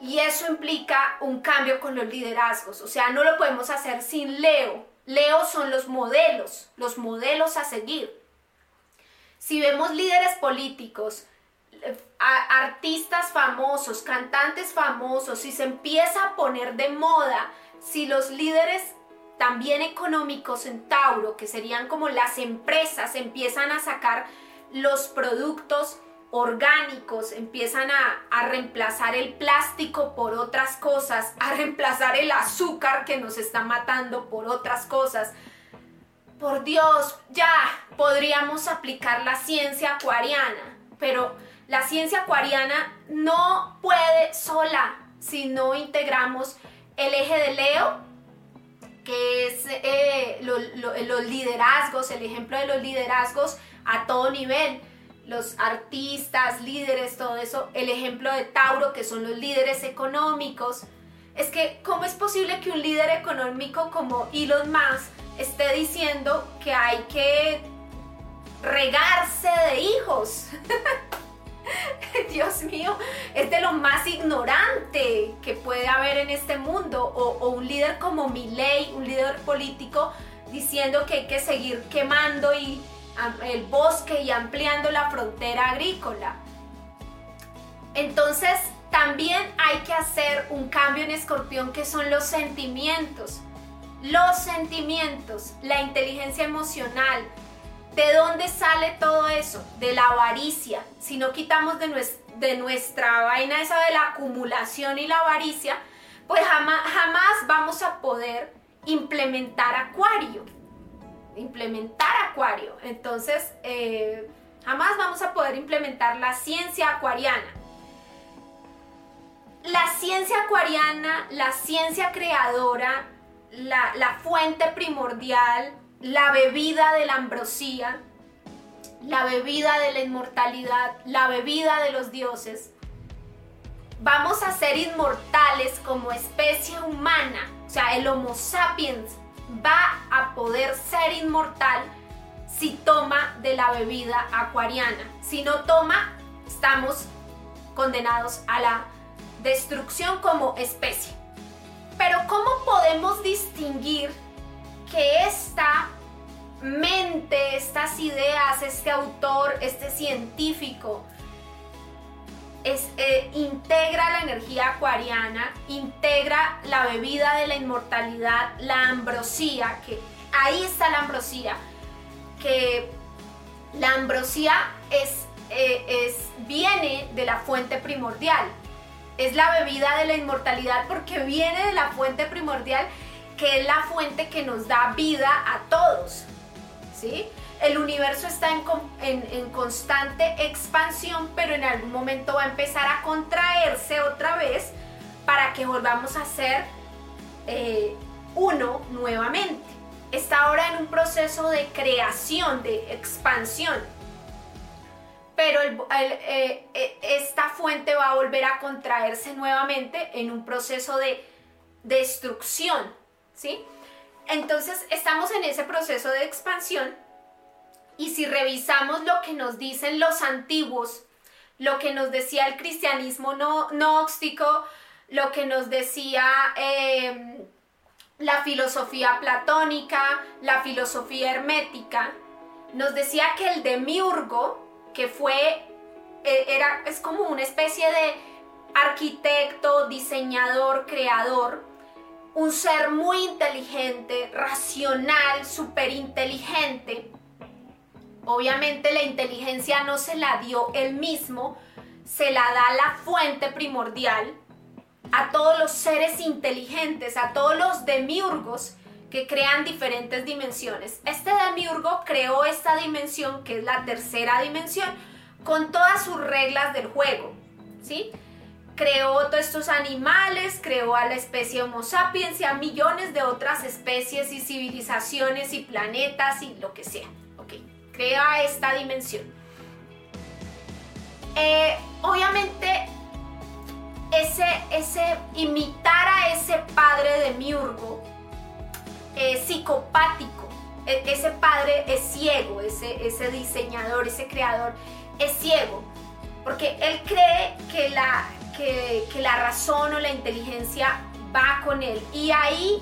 Speaker 1: Y eso implica un cambio con los liderazgos. O sea, no lo podemos hacer sin Leo. Leo son los modelos, los modelos a seguir si vemos líderes políticos, artistas famosos, cantantes famosos, si se empieza a poner de moda, si los líderes también económicos en Tauro, que serían como las empresas, empiezan a sacar los productos orgánicos, empiezan a, a, reemplazar el plástico por otras cosas, a reemplazar el azúcar que nos está matando por otras cosas, por Dios, ya podríamos aplicar la ciencia acuariana, pero la ciencia acuariana no puede sola si no integramos el eje de Leo, que es eh, los liderazgos, el ejemplo de los liderazgos a todo nivel, los artistas, líderes, todo eso, el ejemplo de Tauro, que son los líderes económicos. Es que, ¿cómo es posible que un líder económico como Elon Musk esté diciendo que hay que regarse de hijos. Dios mío, es de lo más ignorante que puede haber en este mundo. O, un líder como Milei, un líder político, diciendo que hay que seguir quemando y, el bosque y ampliando la frontera agrícola. Entonces, también hay que hacer un cambio en escorpión que son los sentimientos. Los sentimientos, la inteligencia emocional. ¿De dónde sale todo eso? De la avaricia. Si no quitamos de, nuestra, vaina esa de la acumulación y la avaricia, pues jamás, vamos a poder implementar acuario. Implementar acuario. Entonces, eh, jamás vamos a poder implementar la ciencia acuariana. La ciencia acuariana, la ciencia creadora, la, fuente primordial, la bebida de la ambrosía, la bebida de la inmortalidad, la bebida de los dioses, vamos a ser inmortales como especie humana. O sea, el Homo sapiens va a poder ser inmortal si toma de la bebida acuariana. Si no toma, estamos condenados a la destrucción como especie. Pero ¿cómo podemos distinguir que esta mente, estas ideas, este autor, este científico, es, eh, integra la energía acuariana, integra la bebida de la inmortalidad, la ambrosía, que ahí está la ambrosía, que la ambrosía es, eh, es, viene de la fuente primordial, es la bebida de la inmortalidad porque viene de la fuente primordial, que es la fuente que nos da vida a todos. ¿sí? El universo está en, constante expansión, pero en algún momento va a empezar a contraerse otra vez para que volvamos a ser eh, uno nuevamente. Está ahora en un proceso de creación, de expansión. Pero eh, eh, esta fuente va a volver a contraerse nuevamente en un proceso de destrucción. ¿Sí? Entonces estamos en ese proceso de expansión y si revisamos lo que nos dicen los antiguos, lo que nos decía el cristianismo no, gnóstico, lo que nos decía em, la filosofía platónica, la filosofía hermética, nos decía que el demiurgo, que fue, e, era, es como una especie de arquitecto, diseñador, creador, un ser muy inteligente, racional, súper inteligente, Obviamente la inteligencia no se la dio él mismo, se la da la fuente primordial a todos los seres inteligentes, a todos los demiurgos que crean diferentes dimensiones. Este demiurgo creó esta dimensión, que es la tercera dimensión, con todas sus reglas del juego, ¿sí? Creó todos estos animales, creó a la especie Homo sapiens y a millones de otras especies y civilizaciones y planetas y lo que sea crea esta dimensión. Eh, obviamente, ese, ese, imitar a ese padre de Miurgo es psicopático. E, ese padre es ciego, ese, ese diseñador, ese creador es ciego. Porque él cree que la, que, la razón o la inteligencia va con él. Y ahí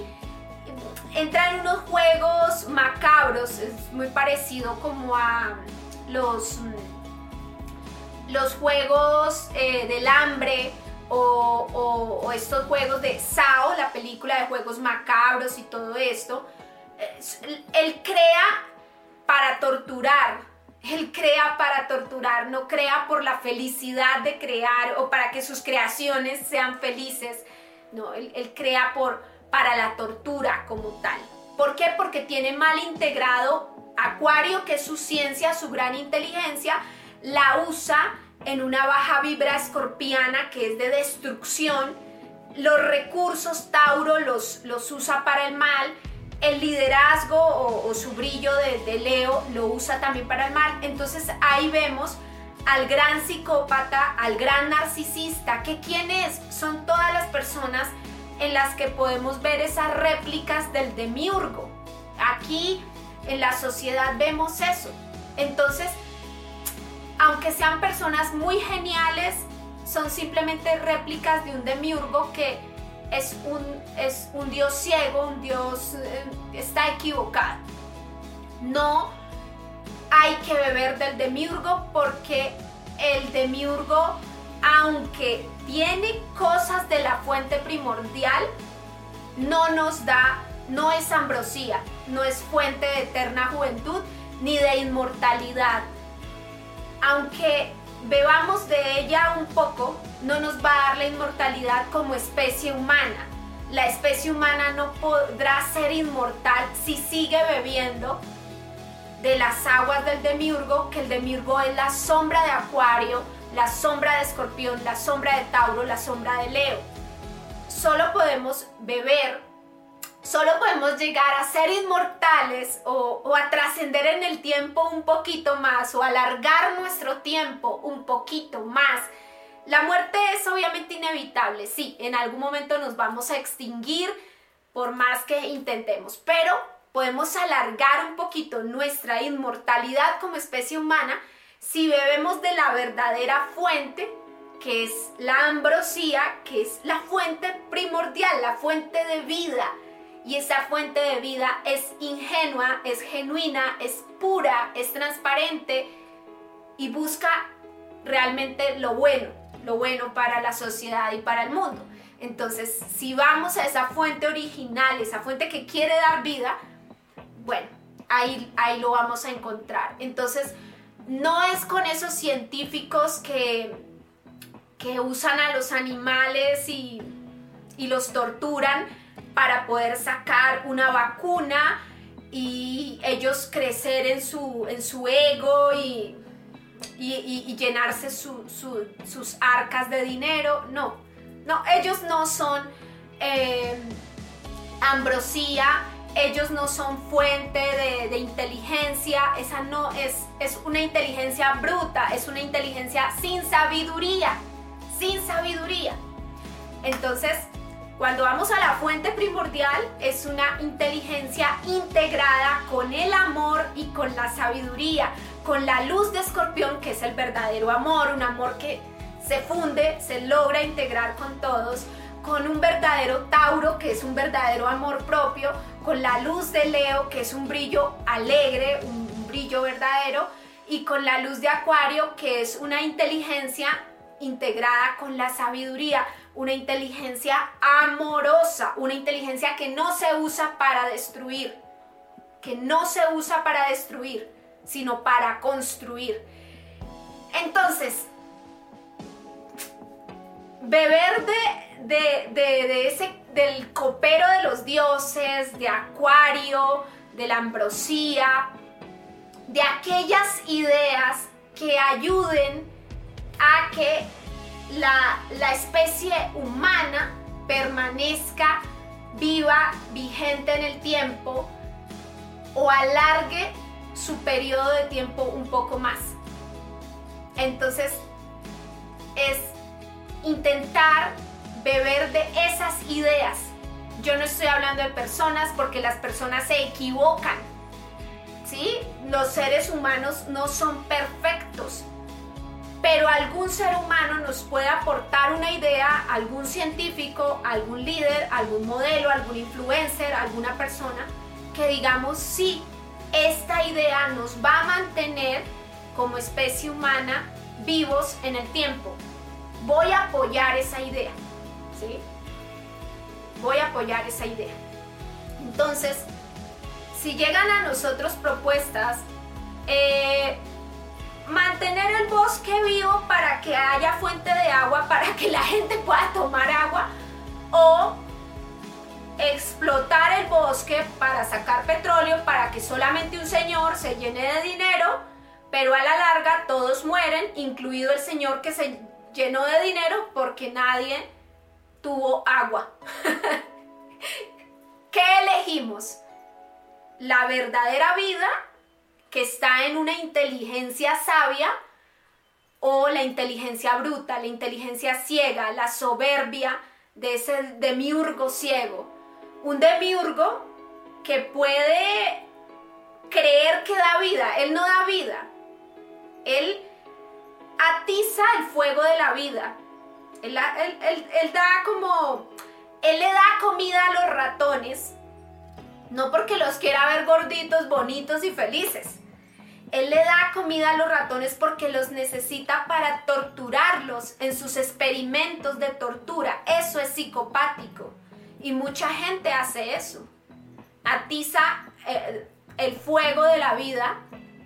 Speaker 1: entra en unos juegos macabros, es muy parecido como a los, los juegos eh, del hambre o, estos juegos de Sao, la película de juegos macabros y todo esto. Él crea para torturar, él crea para torturar, no crea por la felicidad de crear o para que sus creaciones sean felices. No, él crea por, para la tortura como tal. ¿Por qué? Porque tiene mal integrado Acuario, que es su ciencia, su gran inteligencia, la usa en una baja vibra escorpiana que es de destrucción. Los recursos Tauro los, los usa para el mal. El liderazgo o, su brillo de, Leo lo usa también para el mal. Entonces ahí vemos al gran psicópata, al gran narcisista, que quién es? Son todas las personas en las que podemos ver esas réplicas del demiurgo. Aquí en la sociedad vemos eso. Entonces, aunque sean personas muy geniales, son simplemente réplicas de un demiurgo que es un, es un dios ciego, un dios eh, está equivocado. No hay que beber del demiurgo porque el demiurgo, aunque tiene cosas de la fuente primordial, no nos da, no es ambrosía, no es fuente de eterna juventud ni de inmortalidad. Aunque bebamos de ella un poco, no nos va a dar la inmortalidad como especie humana. La especie humana no podrá ser inmortal si sigue bebiendo de las aguas del demiurgo, que el demiurgo es la sombra de Acuario, la sombra de escorpión, la sombra de Tauro, la sombra de Leo. Solo podemos beber, solo podemos llegar a ser inmortales o, a trascender en el tiempo un poquito más o alargar nuestro tiempo un poquito más La muerte es obviamente inevitable, sí, en algún momento nos vamos a extinguir por más que intentemos, pero podemos alargar un poquito nuestra inmortalidad como especie humana si bebemos de la verdadera fuente, que es la ambrosía, que es la fuente primordial, la fuente de vida. Y esa fuente de vida es ingenua, es genuina, es pura, es transparente y busca realmente lo bueno lo bueno para la sociedad y para el mundo. Entonces, si vamos a esa fuente original, esa fuente que quiere dar vida, bueno, ahí, ahí lo vamos a encontrar. Entonces, no es con esos científicos que, que usan a los animales y, y los torturan para poder sacar una vacuna y ellos crecer en su, en su ego y llenarse sus arcas de dinero. No, no, ellos no son eh, ambrosía, ellos no son fuente de, inteligencia, esa no es, es una inteligencia bruta, es una inteligencia sin sabiduría, sin sabiduría. Entonces, cuando vamos a la fuente primordial, es una inteligencia integrada con el amor y con la sabiduría con la luz de escorpión, que es el verdadero amor, un amor que se funde, se logra integrar con todos, con un verdadero Tauro, que es un verdadero amor propio, con la luz de Leo, que es un brillo alegre, un brillo verdadero, y con la luz de Acuario, que es una inteligencia integrada con la sabiduría, una inteligencia amorosa, una inteligencia que no se usa para destruir, que no se usa para destruir sino para construir. Entonces, beber de, ese, del copero de los dioses, de Acuario, de la ambrosía, de aquellas ideas que ayuden a que la, la especie humana permanezca viva, vigente en el tiempo o alargue su periodo de tiempo un poco más. Entonces, es intentar beber de esas ideas. Yo no estoy hablando de personas porque las personas se equivocan. ¿Sí? Los seres humanos no son perfectos. Pero algún ser humano nos puede aportar una idea, algún científico, algún líder, algún modelo, algún influencer, alguna persona que digamos, sí, esta idea nos va a mantener como especie humana vivos en el tiempo. Voy a apoyar esa idea, ¿sí? Voy a apoyar esa idea. Entonces, si llegan a nosotros propuestas, eh, mantener el bosque vivo para que haya fuente de agua, para que la gente pueda tomar agua, o explotar el bosque para sacar petróleo para que solamente un señor se llene de dinero, pero a la larga todos mueren, incluido el señor que se llenó de dinero porque nadie tuvo agua. ¿Qué elegimos? La verdadera vida que está en una inteligencia sabia o la inteligencia bruta, la inteligencia ciega, la soberbia de ese demiurgo ciego un demiurgo que puede creer que da vida. Él no da vida. Él atiza el fuego de la vida. Él, da como... Él le da comida a los ratones. No porque los quiera ver gorditos, bonitos y felices. Él le da comida a los ratones porque los necesita para torturarlos en sus experimentos de tortura. Eso es psicopático. Y mucha gente hace eso. Atiza eh, el fuego de la vida,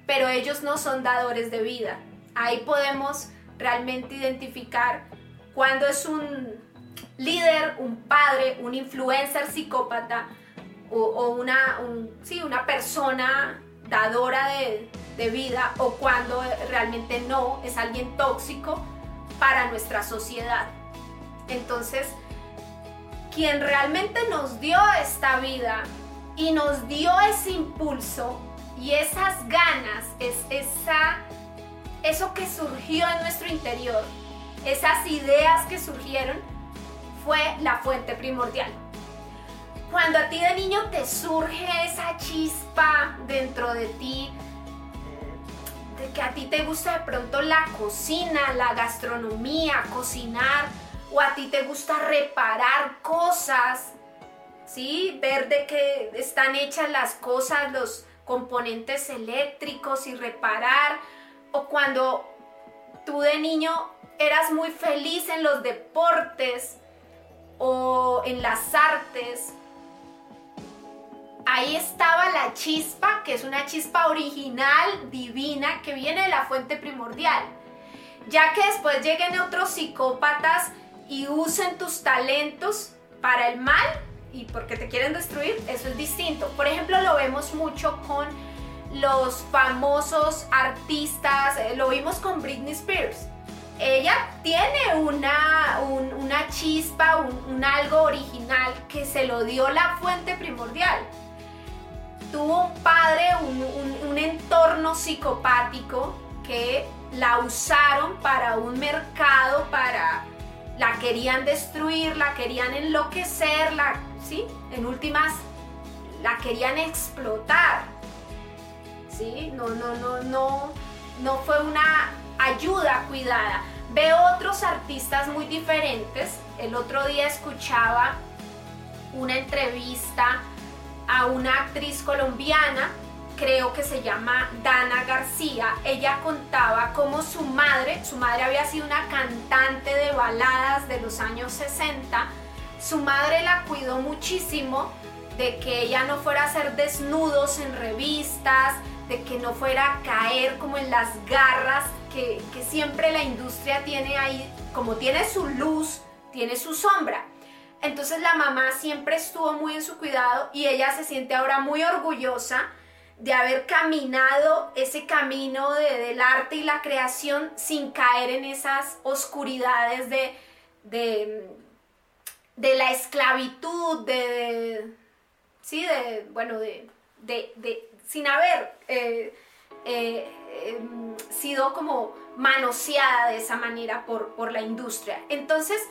Speaker 1: pero ellos no son dadores de vida. Ahí podemos realmente identificar cuando es un líder, un padre, un influencer psicópata o, una, sí, una persona dadora de, de vida o cuando realmente no es alguien tóxico para nuestra sociedad. Entonces, quien realmente nos dio esta vida y nos dio ese impulso y esas ganas, es esa, eso que surgió en nuestro interior, esas ideas que surgieron, fue la fuente primordial. Cuando a ti de niño te surge esa chispa dentro de ti, de que a ti te gusta de pronto la cocina, la gastronomía, cocinar, o a ti te gusta reparar cosas, ¿sí? Ver de qué están hechas las cosas, los componentes eléctricos y reparar, o cuando tú de niño eras muy feliz en los deportes o en las artes, ahí estaba la chispa, que es una chispa original, divina, que viene de la fuente primordial. Ya que después lleguen otros psicópatas y usen tus talentos para el mal y porque te quieren destruir, eso es distinto. Por ejemplo, lo vemos mucho con los famosos artistas, eh, lo vimos con Britney Spears. Ella tiene una, una chispa, un, algo original que se lo dio la fuente primordial. Tuvo un padre, un, un entorno psicopático que la usaron para un mercado, para la querían destruir, la querían enloquecer, la, ¿sí? En últimas, la querían explotar. ¿Sí? No, no, no, no, no fue una ayuda cuidada. Veo otros artistas muy diferentes. El otro día escuchaba una entrevista a una actriz colombiana creo que se llama Dana García, ella contaba cómo su madre, su madre había sido una cantante de baladas de los años 60, su madre la cuidó muchísimo de que ella no fuera a hacer desnudos en revistas, de que no fuera a caer como en las garras que, que siempre la industria tiene ahí, como tiene su luz, tiene su sombra. Entonces la mamá siempre estuvo muy en su cuidado y ella se siente ahora muy orgullosa de haber caminado ese camino del arte y la creación sin caer en esas oscuridades de, de, la esclavitud, de, sí, de, bueno, de, sin haber eh, eh, em, sido como manoseada de esa manera por, por la industria. Entonces,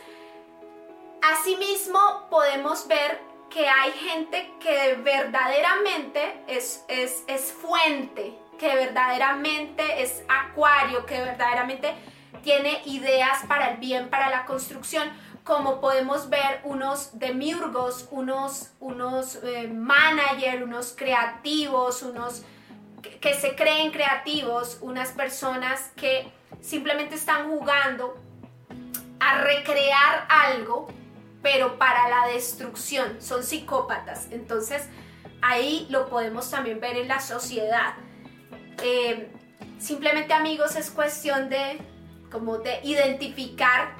Speaker 1: asimismo podemos ver que hay gente que verdaderamente es, es, es fuente, que verdaderamente es acuario, que verdaderamente tiene ideas para el bien, para la construcción, como podemos ver unos demiurgos, unos, unos eh, managers, unos creativos, unos que, que se creen creativos, unas personas que simplemente están jugando a recrear algo pero para la destrucción, son psicópatas. Entonces ahí lo podemos también ver en la sociedad. Eh, simplemente amigos es cuestión de como de identificar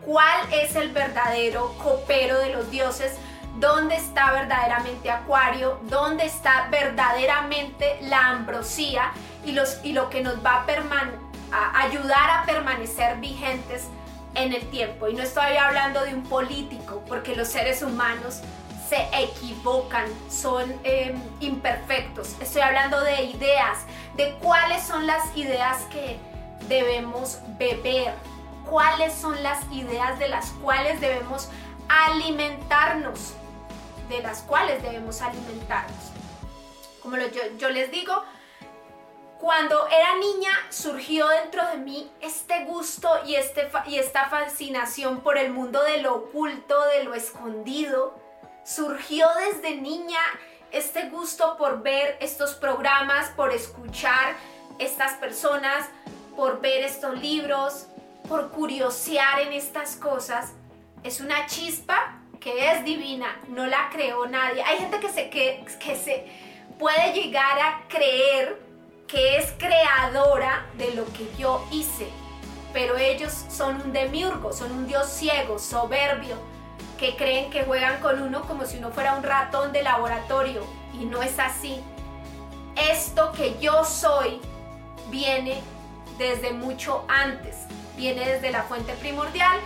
Speaker 1: cuál es el verdadero copero de los dioses, dónde está verdaderamente Acuario, dónde está verdaderamente la ambrosía y, los, y lo que nos va a ayudar a permanecer vigentes en el tiempo. Y no estoy hablando de un político, porque los seres humanos se equivocan, son em, imperfectos. Estoy hablando de ideas, de cuáles son las ideas que debemos beber, cuáles son las ideas de las cuales debemos alimentarnos, de las cuales debemos alimentarnos. Como yo, yo les digo, cuando era niña surgió dentro de mí este gusto y, este, y esta fascinación por el mundo de lo oculto, de lo escondido. Surgió desde niña este gusto por ver estos programas, por escuchar estas personas, por ver estos libros, por curiosear en estas cosas. Es una chispa que es divina, no la creó nadie. Hay gente que se, que, que se puede llegar a creer que es creadora de lo que yo hice. Pero ellos son un demiurgo, son un dios ciego, soberbio, que creen que juegan con uno como si uno fuera un ratón de laboratorio. Y no es así. Esto que yo soy viene desde mucho antes, viene desde la fuente primordial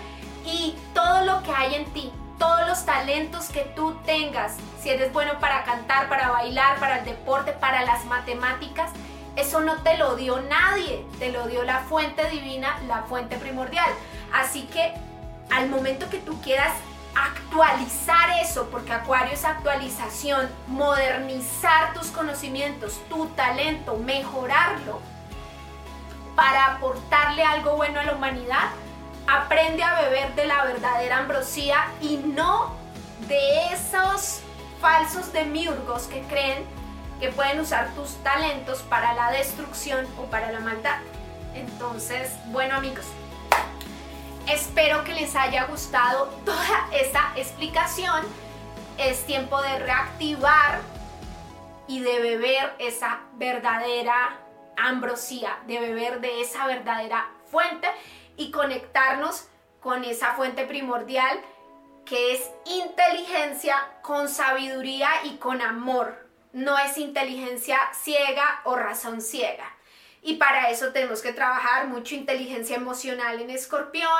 Speaker 1: y todo lo que hay en ti, todos los talentos que tú tengas, si eres bueno para cantar, para bailar, para el deporte, para las matemáticas, eso no te lo dio nadie, te lo dio la fuente divina, la fuente primordial. Así que al momento que tú quieras actualizar eso, porque Acuario es actualización, modernizar tus conocimientos, tu talento, mejorarlo para aportarle algo bueno a la humanidad, aprende a beber de la verdadera ambrosía y no de esos falsos demiurgos que creen que pueden usar tus talentos para la destrucción o para la maldad. Entonces, bueno amigos, espero que les haya gustado toda esta explicación. Es tiempo de reactivar y de beber esa verdadera ambrosía, de beber de esa verdadera fuente y conectarnos con esa fuente primordial que es inteligencia con sabiduría y con amor. No es inteligencia ciega o razón ciega. Y para eso tenemos que trabajar mucho inteligencia emocional en escorpión,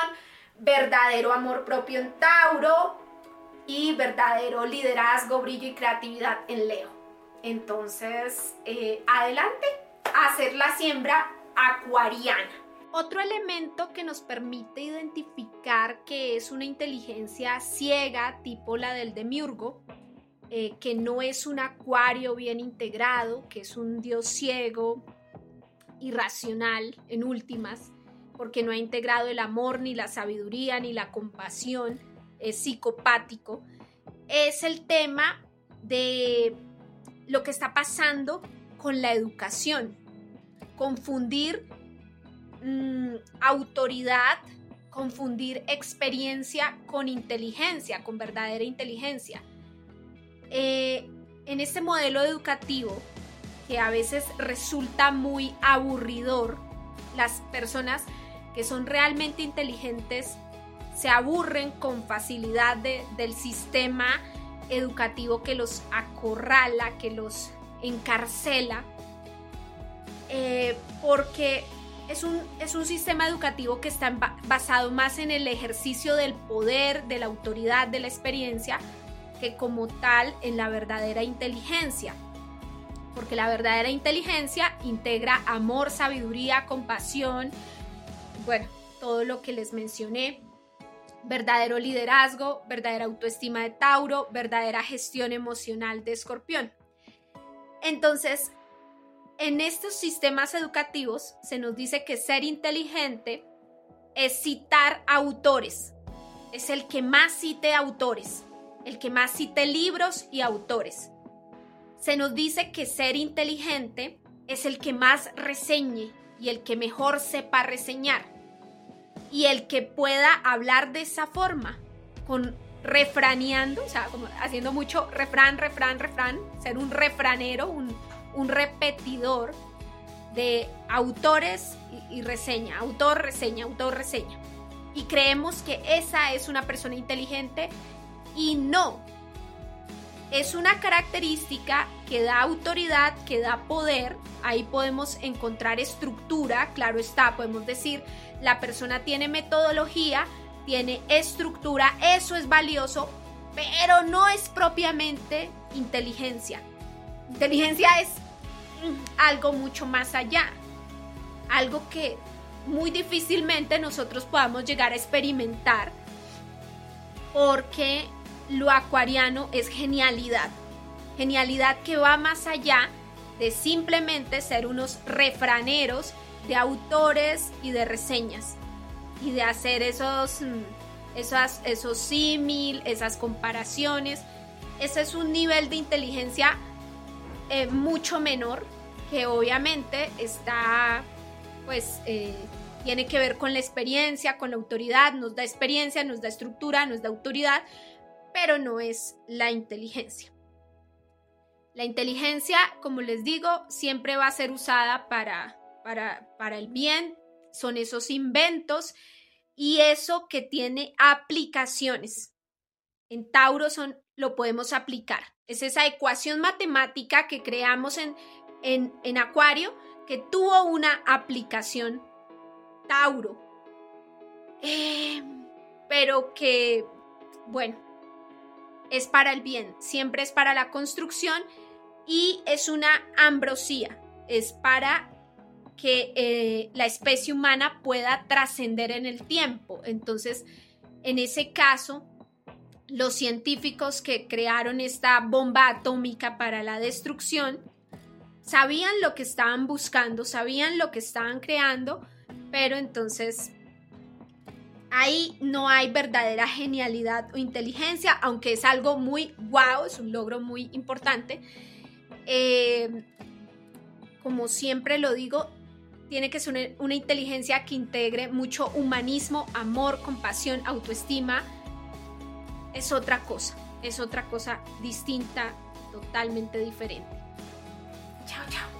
Speaker 1: verdadero amor propio en Tauro y verdadero liderazgo, brillo y creatividad en Leo. Entonces, eh, adelante hacer la siembra acuariana. Otro elemento que nos permite identificar que es una inteligencia ciega, tipo la del demiurgo, eh, que no es un acuario bien integrado, que es un dios ciego, irracional en últimas, porque no ha integrado el amor, ni la sabiduría, ni la compasión, es psicopático, es el tema de lo que está pasando con la educación. Confundir Mm, autoridad, confundir experiencia con inteligencia, con verdadera inteligencia. Eh, en este modelo educativo, que a veces resulta muy aburridor, las personas que son realmente inteligentes se aburren con facilidad del sistema educativo que los acorrala, que los encarcela, eh, porque es un, es un sistema educativo que está basado más en el ejercicio del poder, de la autoridad, de la experiencia, como tal en la verdadera inteligencia. Porque la verdadera inteligencia integra amor, sabiduría, compasión, bueno, todo lo que les mencioné, verdadero liderazgo, verdadera autoestima de Tauro, verdadera gestión emocional de Escorpión. Entonces, en estos sistemas educativos se nos dice que ser inteligente es citar autores, es el que más cite autores, el que más cite libros y autores. Se nos dice que ser inteligente es el que más reseñe y el que mejor sepa reseñar y el que pueda hablar de esa forma, con refraneando, o sea, como haciendo mucho refrán, refrán, refrán, ser un refranero, un, un repetidor de autores y, reseña, autor, reseña, autor, reseña. Y creemos que esa es una persona inteligente y no. Es una característica que da autoridad, que da poder. Ahí podemos encontrar estructura, claro está, podemos decir, la persona tiene metodología, tiene estructura, eso es valioso, pero no es propiamente inteligencia. Inteligencia es algo mucho más allá, algo que muy difícilmente nosotros podamos llegar a experimentar porque lo acuariano es genialidad, genialidad que va más allá de simplemente ser unos refraneros de autores y de reseñas y de hacer esos, mm, esos, esos símil, esas comparaciones. Ese es un nivel de inteligencia eh, mucho menor que obviamente está, pues, eh, tiene que ver con la experiencia, con la autoridad, nos da experiencia, nos da estructura, nos da autoridad, pero no es la inteligencia. La inteligencia, como les digo, siempre va a ser usada para, para, para el bien, son esos inventos y eso que tiene aplicaciones. En Tauro son, lo podemos aplicar. Es esa ecuación matemática que creamos en, en, Acuario que tuvo una aplicación Tauro. Eh, pero que, bueno, es para el bien, siempre es para la construcción y es una ambrosía, es para
Speaker 2: que eh, la especie humana pueda trascender en el tiempo. Entonces, en ese caso, los científicos que crearon esta bomba atómica para la destrucción sabían lo que estaban buscando, sabían lo que estaban creando, pero entonces ahí no hay verdadera genialidad o inteligencia, aunque es algo muy wow, es un logro muy importante. Eh, como siempre lo digo, tiene que ser una, inteligencia que integre mucho humanismo, amor, compasión, autoestima. Es otra cosa, es otra cosa distinta, totalmente diferente. Chao, chao.